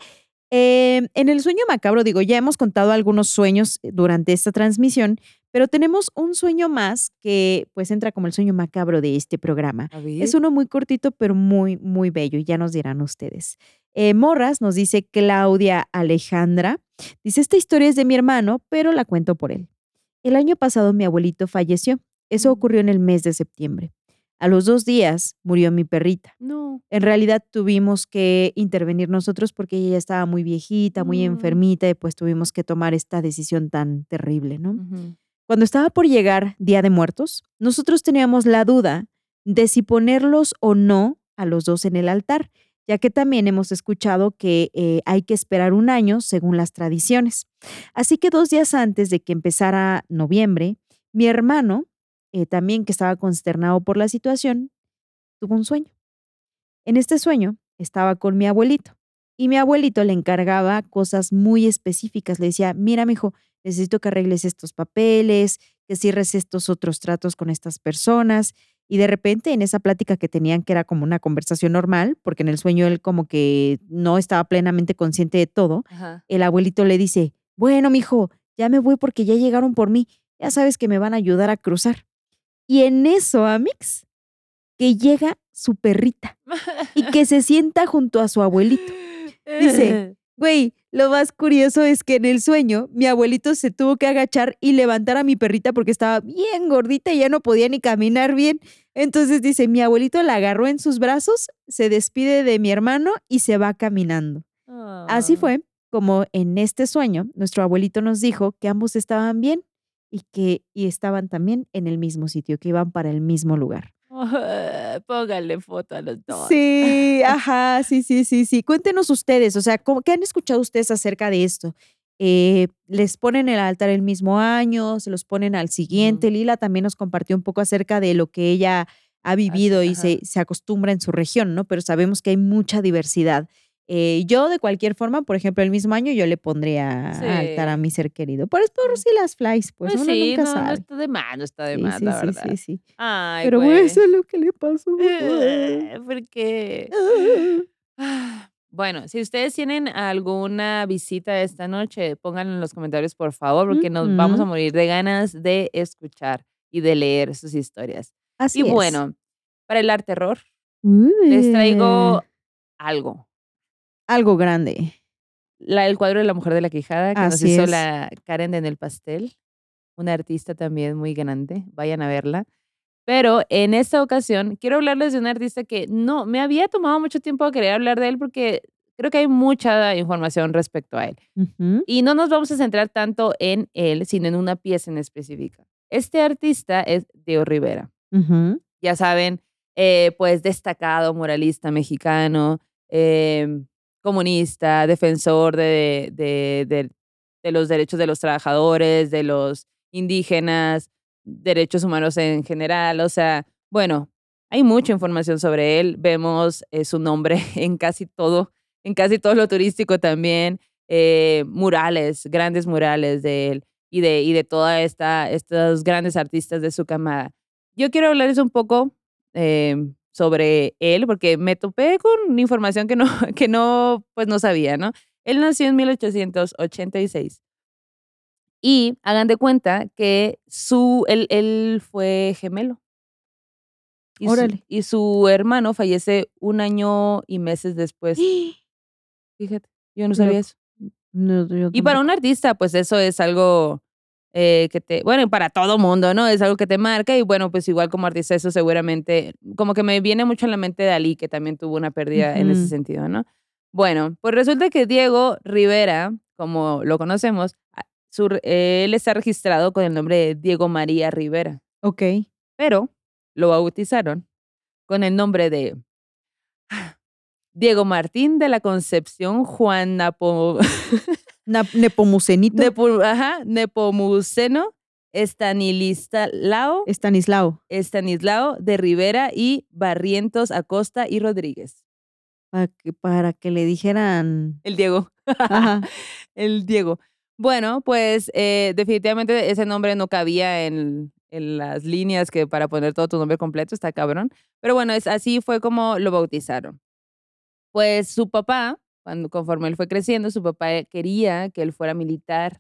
eh, en el sueño macabro, digo, ya hemos contado algunos sueños eh, durante esta transmisión, pero tenemos un sueño más que pues entra como el sueño macabro de este programa. Es uno muy cortito, pero muy, muy bello, y ya nos dirán ustedes. Eh, Morras nos dice Claudia Alejandra. Dice, esta historia es de mi hermano, pero la cuento por él. El año pasado mi abuelito falleció. Eso Mm. ocurrió en el mes de septiembre. A los dos días murió mi perrita. No. En realidad tuvimos que intervenir nosotros porque ella ya estaba muy viejita, muy Mm. enfermita, y pues tuvimos que tomar esta decisión tan terrible, ¿no? Cuando estaba por llegar Día de Muertos, nosotros teníamos la duda de si ponerlos o no a los dos en el altar, ya que también hemos escuchado que eh, hay que esperar un año según las tradiciones. Así que dos días antes de que empezara noviembre, mi hermano, eh, también que estaba consternado por la situación, tuvo un sueño. En este sueño estaba con mi abuelito y mi abuelito le encargaba cosas muy específicas. Le decía, mira, mijo, necesito que arregles estos papeles, que cierres estos otros tratos con estas personas. Y de repente en esa plática que tenían, que era como una conversación normal, porque en el sueño él como que no estaba plenamente consciente de todo, Ajá. el abuelito le dice, bueno, mijo, ya me voy porque ya llegaron por mí. Ya sabes que me van a ayudar a cruzar. Y en eso, Amix, que llega su perrita y que se sienta junto a su abuelito. Dice, <laughs> Güey, lo más curioso es que en el sueño mi abuelito se tuvo que agachar y levantar a mi perrita porque estaba bien gordita y ya no podía ni caminar bien. Entonces dice, mi abuelito la agarró en sus brazos, se despide de mi hermano y se va caminando. Así Ah. fue como en este sueño nuestro abuelito nos dijo que ambos estaban bien y que y estaban también en el mismo sitio, que iban para el mismo lugar. <laughs> Póngale foto a los dos. Sí, <laughs> ajá, sí, sí, sí, sí. Cuéntenos ustedes, o sea, ¿cómo- ¿qué han escuchado ustedes acerca de esto? Eh, ¿Les ponen el altar el mismo año? ¿Se los ponen al siguiente? Lila también nos compartió un poco acerca de lo que ella ha vivido y se, se acostumbra en su región, ¿no? Pero sabemos que hay mucha diversidad. Eh, yo, de cualquier forma, por ejemplo, el mismo año yo le pondría altar a mi ser querido. Por, por si las flies, pues, Pues uno sí, nunca no, no sabe. está de más, no está de Sí, más, sí, la sí, verdad. sí, sí. Ay, Pero bueno, güey. eso es lo que le pasó. <laughs> ¿Por qué? Ah, Bueno, si ustedes tienen alguna visita esta noche, pónganlo en los comentarios, por favor, porque nos vamos a morir de ganas de escuchar y de leer sus historias. Así y es. bueno, para el arte terror, les traigo algo. Algo grande. La, el cuadro de la mujer de la quijada que nos hizo es. la Karen de en el pastel, una artista también muy grande, vayan a verla. Pero en esta ocasión quiero hablarles de un artista que no, me había tomado mucho tiempo querer hablar de él porque creo que hay mucha información respecto a él. Y no nos vamos a centrar tanto en él, sino en una pieza en específica. Este artista es Diego Rivera. Ya saben, eh, pues destacado muralista mexicano, em, comunista, defensor de, de- de- de los derechos de los trabajadores, de los indígenas, derechos humanos en general. O sea, bueno, hay mucha información sobre él. Vemos eh, su nombre <laughs> en casi todo, en casi todo lo turístico también. eh, murales, grandes murales de él y de, y de toda esta, estos grandes artistas de su camada. Yo quiero hablarles un poco eh, sobre él, porque me topé con información que no, <laughs> que no, pues no sabía, ¿no? Él nació en 1886. Y hagan de cuenta que su, él, él fue gemelo. Y su, Órale. y su hermano fallece un año y meses después. <gasps> Fíjate, yo no sabía eso. No, yo Y para un artista, pues eso es algo eh, que te, bueno, para todo mundo, ¿no? Es algo que te marca y bueno, pues igual como artista eso seguramente, como que me viene mucho a la mente Dalí, que también tuvo una pérdida en ese sentido, ¿no? Bueno, pues resulta que Diego Rivera, como lo conocemos, su re- él está registrado con el nombre de Diego María Rivera, Ok. pero lo bautizaron con el nombre de Diego Martín de la Concepción Juan Napo... <laughs> Nepomucenito. Ajá, Nepomuceno, Estanislao, Estanislao. Estanislao de Rivera y Barrientos Acosta y Rodríguez. para que, para que le dijeran. El Diego. Ajá. <laughs> el Diego. Bueno, pues eh, definitivamente ese nombre no cabía en, en las líneas que para poner todo tu nombre completo, está cabrón. Pero bueno, es, así fue como lo bautizaron. Pues su papá, cuando conforme él fue creciendo, su papá eh, quería que él fuera militar.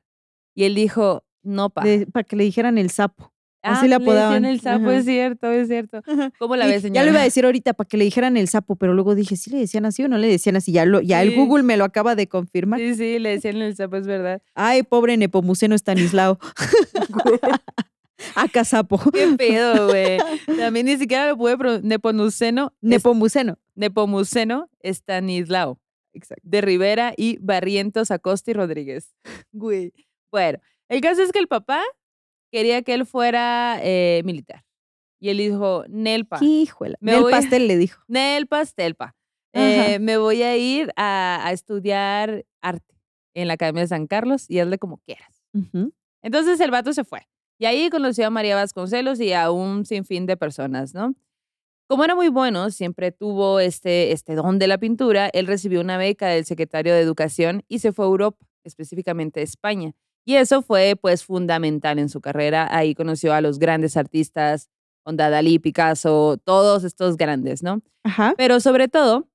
Y él dijo, no, pa. de- para que le dijeran el sapo. Ah, Así le apodaban. el sapo, Ajá. es cierto, es cierto. Ajá. ¿Cómo la ves, señora? Ya lo iba a decir ahorita para que le dijeran el sapo, pero luego dije, ¿sí le decían así o no le decían así? Ya, lo, ya el. Google me lo acaba de confirmar. Sí, sí, le decían el sapo, es verdad. Ay, pobre Nepomuceno Estanislao. <laughs> <laughs> Acá sapo. Qué pedo, güey. <laughs> También ni siquiera lo pude pronunciar. Nepomuceno, Nepomuceno. Nepomuceno Estanislao. Exacto. de Rivera y Barrientos Acosta y Rodríguez. <laughs> Güey. Bueno, el caso es que el papá quería que él fuera eh, militar. Y él dijo, Nelpa, Híjole. Me El voy a- pastel le dijo. <laughs> Nel Pastelpa, eh, me voy a ir a, a estudiar arte en la Academia de San Carlos y hazle como quieras. Entonces el vato se fue. Y ahí conoció a María Vasconcelos y a un sinfín de personas, ¿no? Como era muy bueno, siempre tuvo este, este don de la pintura, él recibió una beca del secretario de Educación y se fue a Europa, específicamente a España. Y eso fue pues fundamental en su carrera. Ahí conoció a los grandes artistas, Onda Dalí, Picasso, todos estos grandes, ¿no? Ajá. Pero sobre todo,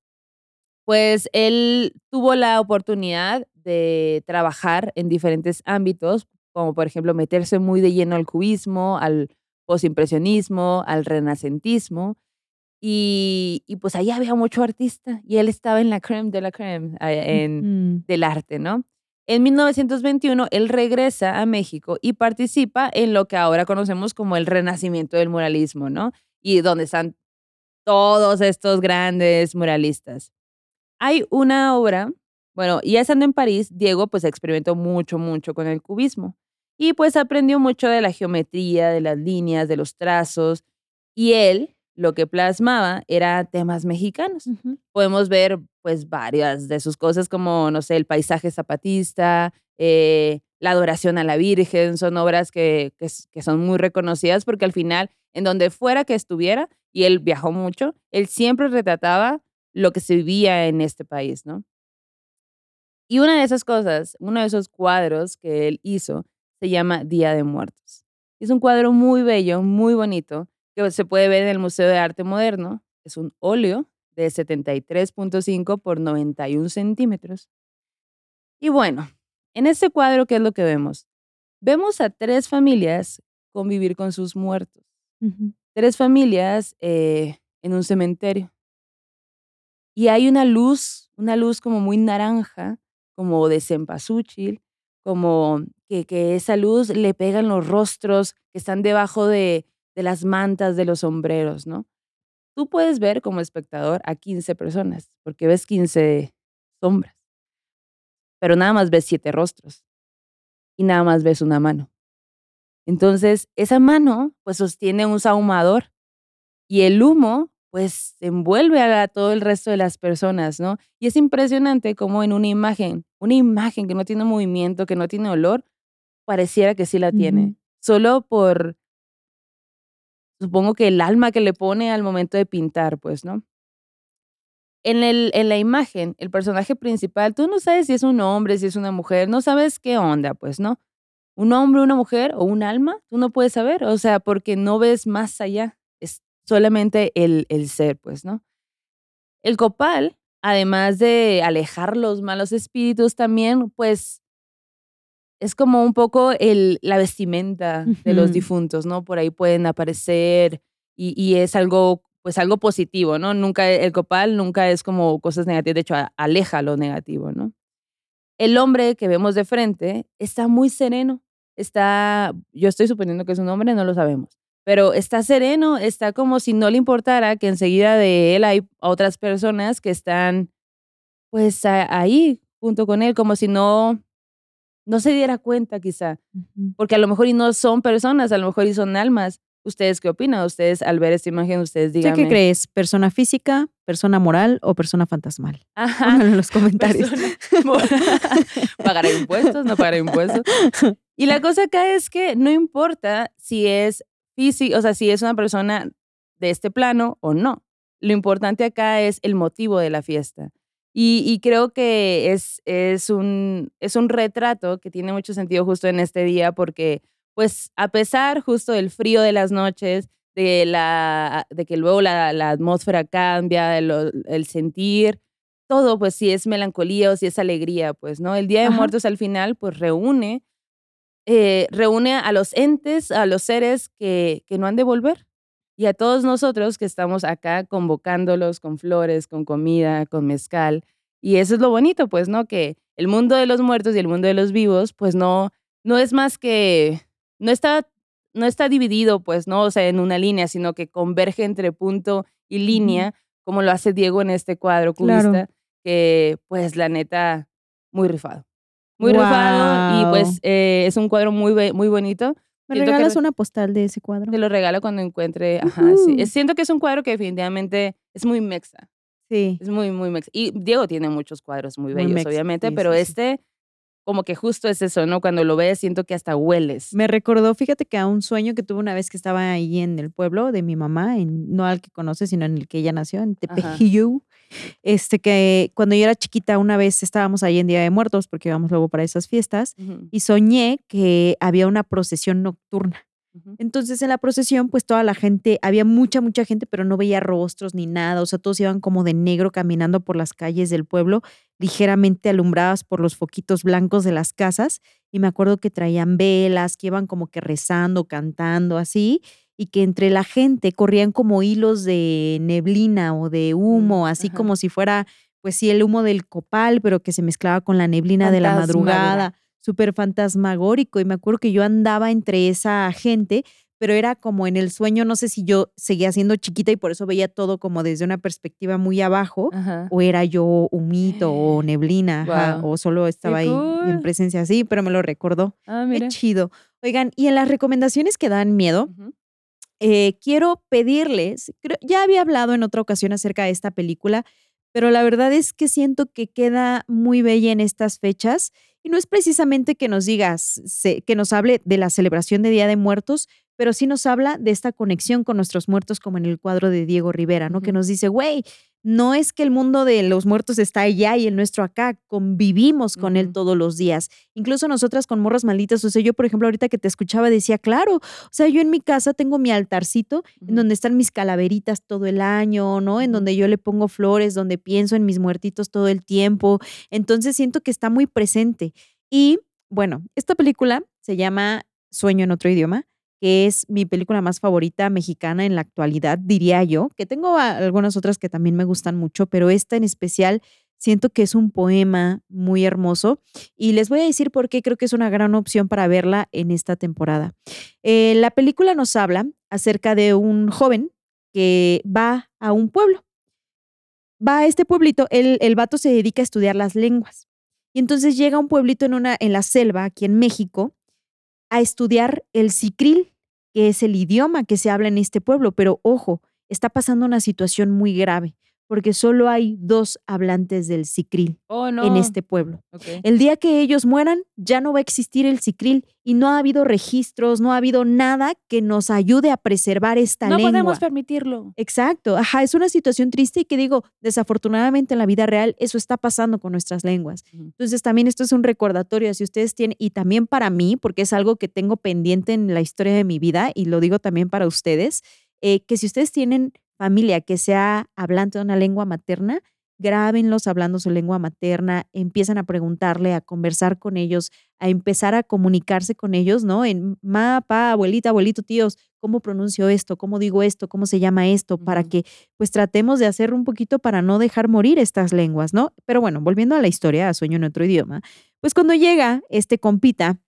pues él tuvo la oportunidad de trabajar en diferentes ámbitos, como por ejemplo meterse muy de lleno al cubismo, al posimpresionismo, al renacentismo. Y, y pues ahí había mucho artista y él estaba en la creme de la creme en, Ujú. del arte, ¿no? En 1921, él regresa a México y participa en lo que ahora conocemos como el renacimiento del muralismo, ¿no? Y donde están todos estos grandes muralistas. Hay una obra, bueno, ya estando en París, Diego pues experimentó mucho, mucho con el cubismo y pues aprendió mucho de la geometría, de las líneas, de los trazos y él lo que plasmaba era temas mexicanos podemos ver pues varias de sus cosas como, no sé, el paisaje zapatista, eh, la adoración a la Virgen, son obras que, que, que son muy reconocidas porque al final, en donde fuera que estuviera, y él viajó mucho, él siempre retrataba lo que se vivía en este país, ¿no? Y una de esas cosas, uno de esos cuadros que él hizo, se llama Día de Muertos. Es un cuadro muy bello, muy bonito, que se puede ver en el Museo de Arte Moderno. Es un óleo de 73.5 por 91 centímetros. Y bueno, en este cuadro, ¿qué es lo que vemos? Vemos a tres familias convivir con sus muertos. Tres familias eh, en un cementerio. Y hay una luz, una luz como muy naranja, como de cempasúchil, como que, que esa luz le pega en los rostros que están debajo de, de las mantas de los sombreros, ¿no? Tú puedes ver como espectador a 15 personas, porque ves 15 sombras, pero nada más ves siete rostros y nada más ves una mano. Entonces, esa mano pues sostiene un sahumador y el humo pues envuelve a todo el resto de las personas, ¿no? Y es impresionante como en una imagen, una imagen que no tiene movimiento, que no tiene olor, pareciera que sí la tiene, solo por, supongo que el alma que le pone al momento de pintar, pues, ¿no? En, el, en la imagen, el personaje principal, tú no sabes si es un hombre, si es una mujer, no sabes qué onda, pues, ¿no? Un hombre, una mujer o un alma, tú no puedes saber, o sea, porque no ves más allá, es solamente el, el ser, pues, ¿no? El copal, además de alejar los malos espíritus, también, pues, es como un poco el, la vestimenta de los difuntos, ¿no? Por ahí pueden aparecer y, y es algo, pues, algo positivo, ¿no? Nunca, el copal nunca es como cosas negativas, de hecho, a- aleja lo negativo, ¿no? El hombre que vemos de frente está muy sereno, está, yo estoy suponiendo que es un hombre, no lo sabemos, pero está sereno, está como si no le importara que enseguida de él hay otras personas que están, pues, ahí junto con él, como si no, no se diera cuenta quizá, porque a lo mejor y no son personas, a lo mejor y son almas. ¿Ustedes qué opinan? Ustedes al ver esta imagen, ustedes ¿Tú díganme. qué crees? ¿Persona física, persona moral o persona fantasmal? Ajá. Pónganlo en los comentarios. <laughs> ¿Pagará impuestos? ¿No pagará impuestos? Y la cosa acá es que no importa si es físico, o sea, si es una persona de este plano o no. lo importante acá es el motivo de la fiesta. Y, y creo que es, es, un, es un retrato que tiene mucho sentido justo en este día porque, pues, a pesar justo del frío de las noches, de, la, de que luego la, la atmósfera cambia, el, el, sentir, todo, pues si es melancolía o si es alegría, pues, ¿no? El Día de Ajá. Muertos al final, pues reúne, eh, reúne a los entes, a los seres que, que no han de volver y a todos nosotros que estamos acá convocándolos con flores, con comida, con mezcal. Y eso es lo bonito, pues, ¿no? Que el mundo de los muertos y el mundo de los vivos, pues no, no es más que, no está, no está dividido, pues, ¿no? O sea, en una línea, sino que converge entre punto y línea, como lo hace Diego en este cuadro cubista, claro. que, pues, la neta, muy rifado. Muy wow. rifado y, pues, eh, es un cuadro muy, muy bonito. ¿Me siento regalas que, una postal de ese cuadro? Te lo regalo cuando encuentre. Ajá, uh -huh. sí. Siento que es un cuadro que definitivamente es muy mexa. Sí. Es muy, muy mexa. Y Diego tiene muchos cuadros muy bellos, muy mexa, obviamente, sí, pero sí, este, como que justo es eso, ¿no? Cuando lo ves, siento que hasta hueles. Me recordó, fíjate que a un sueño que tuve una vez que estaba ahí en el pueblo de mi mamá, en, no al que conoce, sino en el que ella nació, en Tepejiu. Este que cuando yo era chiquita, una vez estábamos ahí en Día de Muertos, porque íbamos luego para esas fiestas, uh -huh. y soñé que había una procesión nocturna. Entonces en la procesión, pues toda la gente, había mucha, mucha gente, pero no veía rostros ni nada, o sea, todos iban como de negro caminando por las calles del pueblo, ligeramente alumbradas por los foquitos blancos de las casas, y me acuerdo que traían velas, que iban como que rezando, cantando, así, y que entre la gente corrían como hilos de neblina o de humo, así Ajá. como si fuera, pues sí, el humo del copal, pero que se mezclaba con la neblina de la madrugada súper fantasmagórico y me acuerdo que yo andaba entre esa gente, pero era como en el sueño, no sé si yo seguía siendo chiquita y por eso veía todo como desde una perspectiva muy abajo, Ajá. o era yo un mito o <gasps> neblina, wow. ajá, o solo estaba ahí en presencia así, pero me lo recordó. Ah, Qué chido. Oigan, y en las recomendaciones que dan miedo, Uh -huh. eh, quiero pedirles, ya había hablado en otra ocasión acerca de esta película, pero la verdad es que siento que queda muy bella en estas fechas y no es precisamente que nos digas, que nos hable de la celebración de Día de Muertos, pero sí nos habla de esta conexión con nuestros muertos, como en el cuadro de Diego Rivera, ¿no? Uh -huh. Que nos dice, güey, no es que el mundo de los muertos está allá y el nuestro acá, convivimos con uh -huh. él todos los días. Incluso nosotras con morras malditas, o sea, yo, por ejemplo, ahorita que te escuchaba decía, claro, o sea, yo en mi casa tengo mi altarcito uh -huh. en donde están mis calaveritas todo el año, ¿no? En donde yo le pongo flores, donde pienso en mis muertitos todo el tiempo. Entonces siento que está muy presente. Y bueno, esta película se llama Sueño en otro idioma que es mi película más favorita mexicana en la actualidad, diría yo, que tengo algunas otras que también me gustan mucho, pero esta en especial siento que es un poema muy hermoso y les voy a decir por qué creo que es una gran opción para verla en esta temporada. Eh, la película nos habla acerca de un joven que va a un pueblo. Va a este pueblito, el, el vato se dedica a estudiar las lenguas. Y entonces llega a un pueblito en, una, en la selva, aquí en México, a estudiar el sicril, que es el idioma que se habla en este pueblo. Pero ojo, está pasando una situación muy grave, porque solo hay dos hablantes del sicril oh, no. en este pueblo. Okay. El día que ellos mueran, ya no va a existir el sicril y no ha habido registros, no ha habido nada que nos ayude a preservar esta no lengua. No podemos permitirlo. Exacto, ajá, es una situación triste y que digo, desafortunadamente en la vida real eso está pasando con nuestras lenguas. Uh -huh. Entonces también esto es un recordatorio, si ustedes tienen, y también para mí, porque es algo que tengo pendiente en la historia de mi vida, y lo digo también para ustedes, eh, que si ustedes tienen familia que sea hablante de una lengua materna, grábenlos hablando su lengua materna, empiezan a preguntarle, a conversar con ellos, a empezar a comunicarse con ellos, ¿no? En ma, pa, abuelita, abuelito, tíos, ¿cómo pronuncio esto? ¿Cómo digo esto? ¿Cómo se llama esto? Para que pues tratemos de hacer un poquito para no dejar morir estas lenguas, ¿no? Pero bueno, volviendo a la historia, a Sueño en otro idioma, pues cuando llega este compita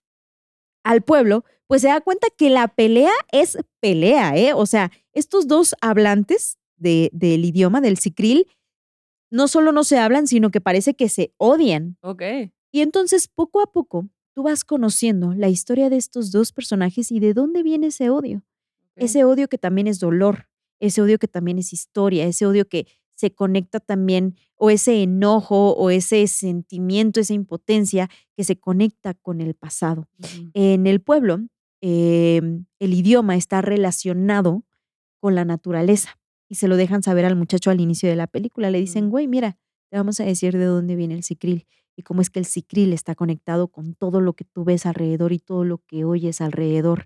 al pueblo, pues se da cuenta que la pelea es pelea, ¿eh? O sea, estos dos hablantes de, del idioma, del sicril, no solo no se hablan, sino que parece que se odian. Ok. Y entonces, poco a poco, tú vas conociendo la historia de estos dos personajes y de dónde viene ese odio. Okay. Ese odio que también es dolor, ese odio que también es historia, ese odio que se conecta también, o ese enojo, o ese sentimiento, esa impotencia que se conecta con el pasado. Uh -huh. En el pueblo, eh, el idioma está relacionado con la naturaleza y se lo dejan saber al muchacho al inicio de la película. Le dicen, Mm. güey, mira, te vamos a decir de dónde viene el cicril y cómo es que el cicril está conectado con todo lo que tú ves alrededor y todo lo que oyes alrededor.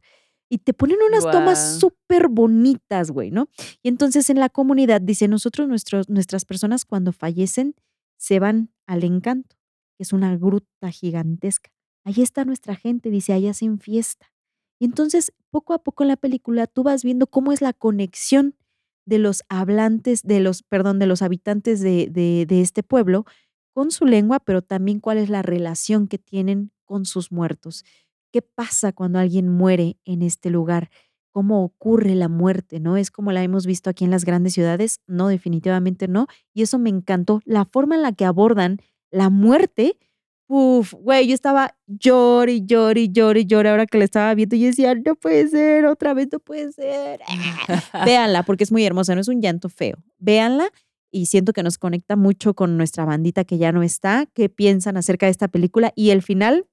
Y te ponen unas tomas súper bonitas, güey, ¿no? Y entonces en la comunidad dice, nosotros, nuestros, nuestras personas cuando fallecen, se van al encanto, que es una gruta gigantesca. Ahí está nuestra gente, dice, ahí hacen fiesta. Y entonces, poco a poco en la película, tú vas viendo cómo es la conexión de los hablantes, de los, perdón, de los habitantes de, de, este pueblo con su lengua, pero también cuál es la relación que tienen con sus muertos. ¿Qué pasa cuando alguien muere en este lugar? ¿Cómo ocurre la muerte? ¿No? ¿Es como la hemos visto aquí en las grandes ciudades? No, definitivamente no. Y eso me encantó. La forma en la que abordan la muerte. Uf, güey, yo estaba llore, y llore, y llore, y llore ahora que la estaba viendo. Y yo decía, no puede ser, otra vez no puede ser. <laughs> Véanla, porque es muy hermosa, no es un llanto feo. Véanla y siento que nos conecta mucho con nuestra bandita que ya no está. ¿Qué piensan acerca de esta película? Y el final,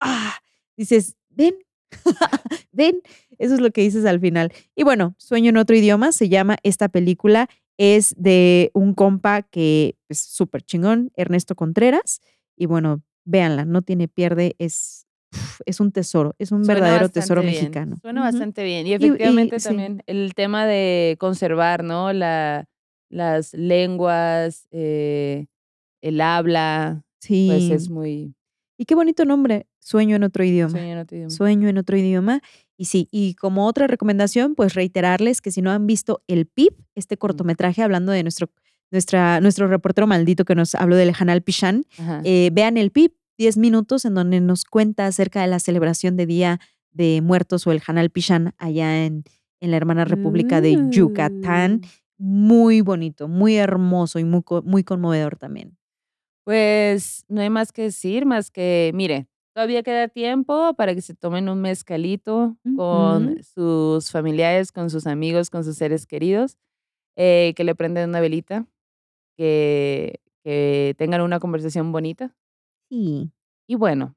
ah, dices, ven, <laughs> ven, eso es lo que dices al final. Y bueno, Sueño en otro idioma se llama esta película, es de un compa que es súper chingón, Ernesto Contreras, y bueno, véanla, no tiene pierde, es, es un tesoro, es un Suena verdadero tesoro bien, mexicano. Suena bastante bien. Y y efectivamente sí. también el tema de conservar, ¿no? La, las lenguas, eh, el habla, Sí. pues es muy... Y qué bonito nombre, Sueño en otro idioma. Sueño en otro idioma. Sueño en otro idioma. Y sí, y como otra recomendación, pues reiterarles que si no han visto El PIB, este cortometraje hablando de nuestro, nuestra, nuestro reportero maldito que nos habló del Hanal Pichán, eh, vean El PIB, 10 minutos en donde nos cuenta acerca de la celebración de Día de Muertos o el Hanal Pichán allá en, en la hermana República de Yucatán. Mm. Muy bonito, muy hermoso y muy, muy conmovedor también. Pues no hay más que decir, más que, mire, todavía queda tiempo para que se tomen un mezcalito con sus familiares, con sus amigos, con sus seres queridos, eh, que le prenden una velita, que, que tengan una conversación bonita. Sí. Y bueno,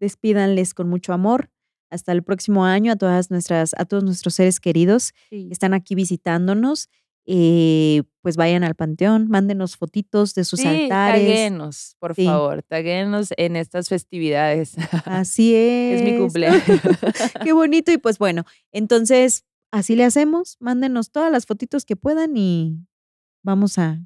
despídanles con mucho amor. Hasta el próximo año a todas nuestras, a todos nuestros seres queridos que están aquí visitándonos. eh, pues vayan al panteón, mándenos fotitos de sus sí, altares. taguenos, por Sí. favor, taguenos en estas festividades. <laughs> Así es. es mi cumpleaños. <laughs> <laughs> Qué bonito. Y pues bueno, entonces así le hacemos. Mándenos todas las fotitos que puedan y vamos a,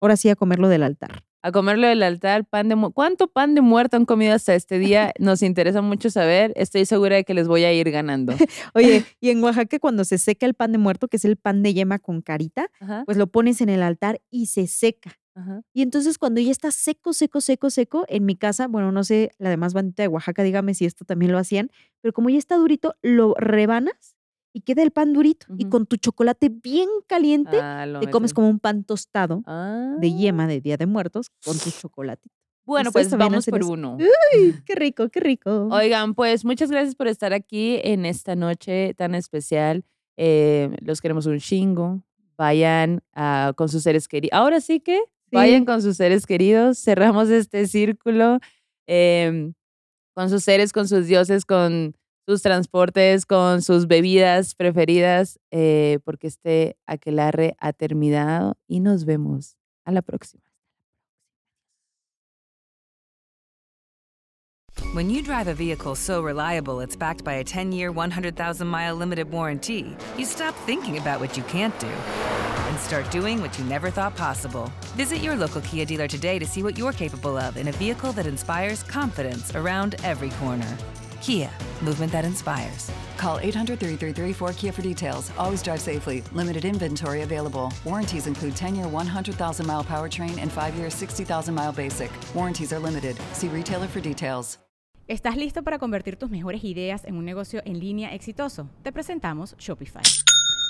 ahora sí, a comerlo del altar. a comerlo del altar, pan de mu- ¿Cuánto pan de muerto han comido hasta este día? Nos interesa mucho saber. Estoy segura de que les voy a ir ganando. <laughs> Oye, y en Oaxaca cuando se seca el pan de muerto, que es el pan de yema con carita, Ajá, pues lo pones en el altar y se seca. ajá. Y entonces cuando ya está seco, seco, seco, seco, en mi casa, bueno, no sé, la demás bandita de Oaxaca, dígame si esto también lo hacían, pero como ya está durito, lo rebanas y queda el pan durito. Y con tu chocolate bien caliente, Ah, te comes como un pan tostado Ah. de yema de Día de Muertos con tu <sniffs> chocolate. Bueno, ¿Ustedes pues vamos por eso? uno. ¡Ay, <laughs> qué rico, qué rico! Oigan, pues muchas gracias por estar aquí en esta noche tan especial. Eh, los queremos un chingo. Vayan ah, con sus seres queridos. Ahora sí que vayan con sus seres queridos. Cerramos este círculo em, con sus seres, con sus dioses, con sus transportes, con sus bebidas preferidas, eh, porque este aquelarre ha terminado y nos vemos a la próxima. When you drive a vehicle so reliable it's backed by a 10 year, 100,000 mile limited warranty, you stop thinking about what you can't do and start doing what you never thought possible. Visit your local Kia dealer today to see what you're capable of in a vehicle that inspires confidence around every corner. Kia, movement that inspires. Call 800 333 4KIA for details. Always drive safely. Limited inventory available. Warranties include 10 year 100,000 mile powertrain and 5 year 60,000 mile basic. Warranties are limited. See retailer for details. ¿Estás listo para convertir tus mejores ideas en un negocio en línea exitoso? Te presentamos Shopify.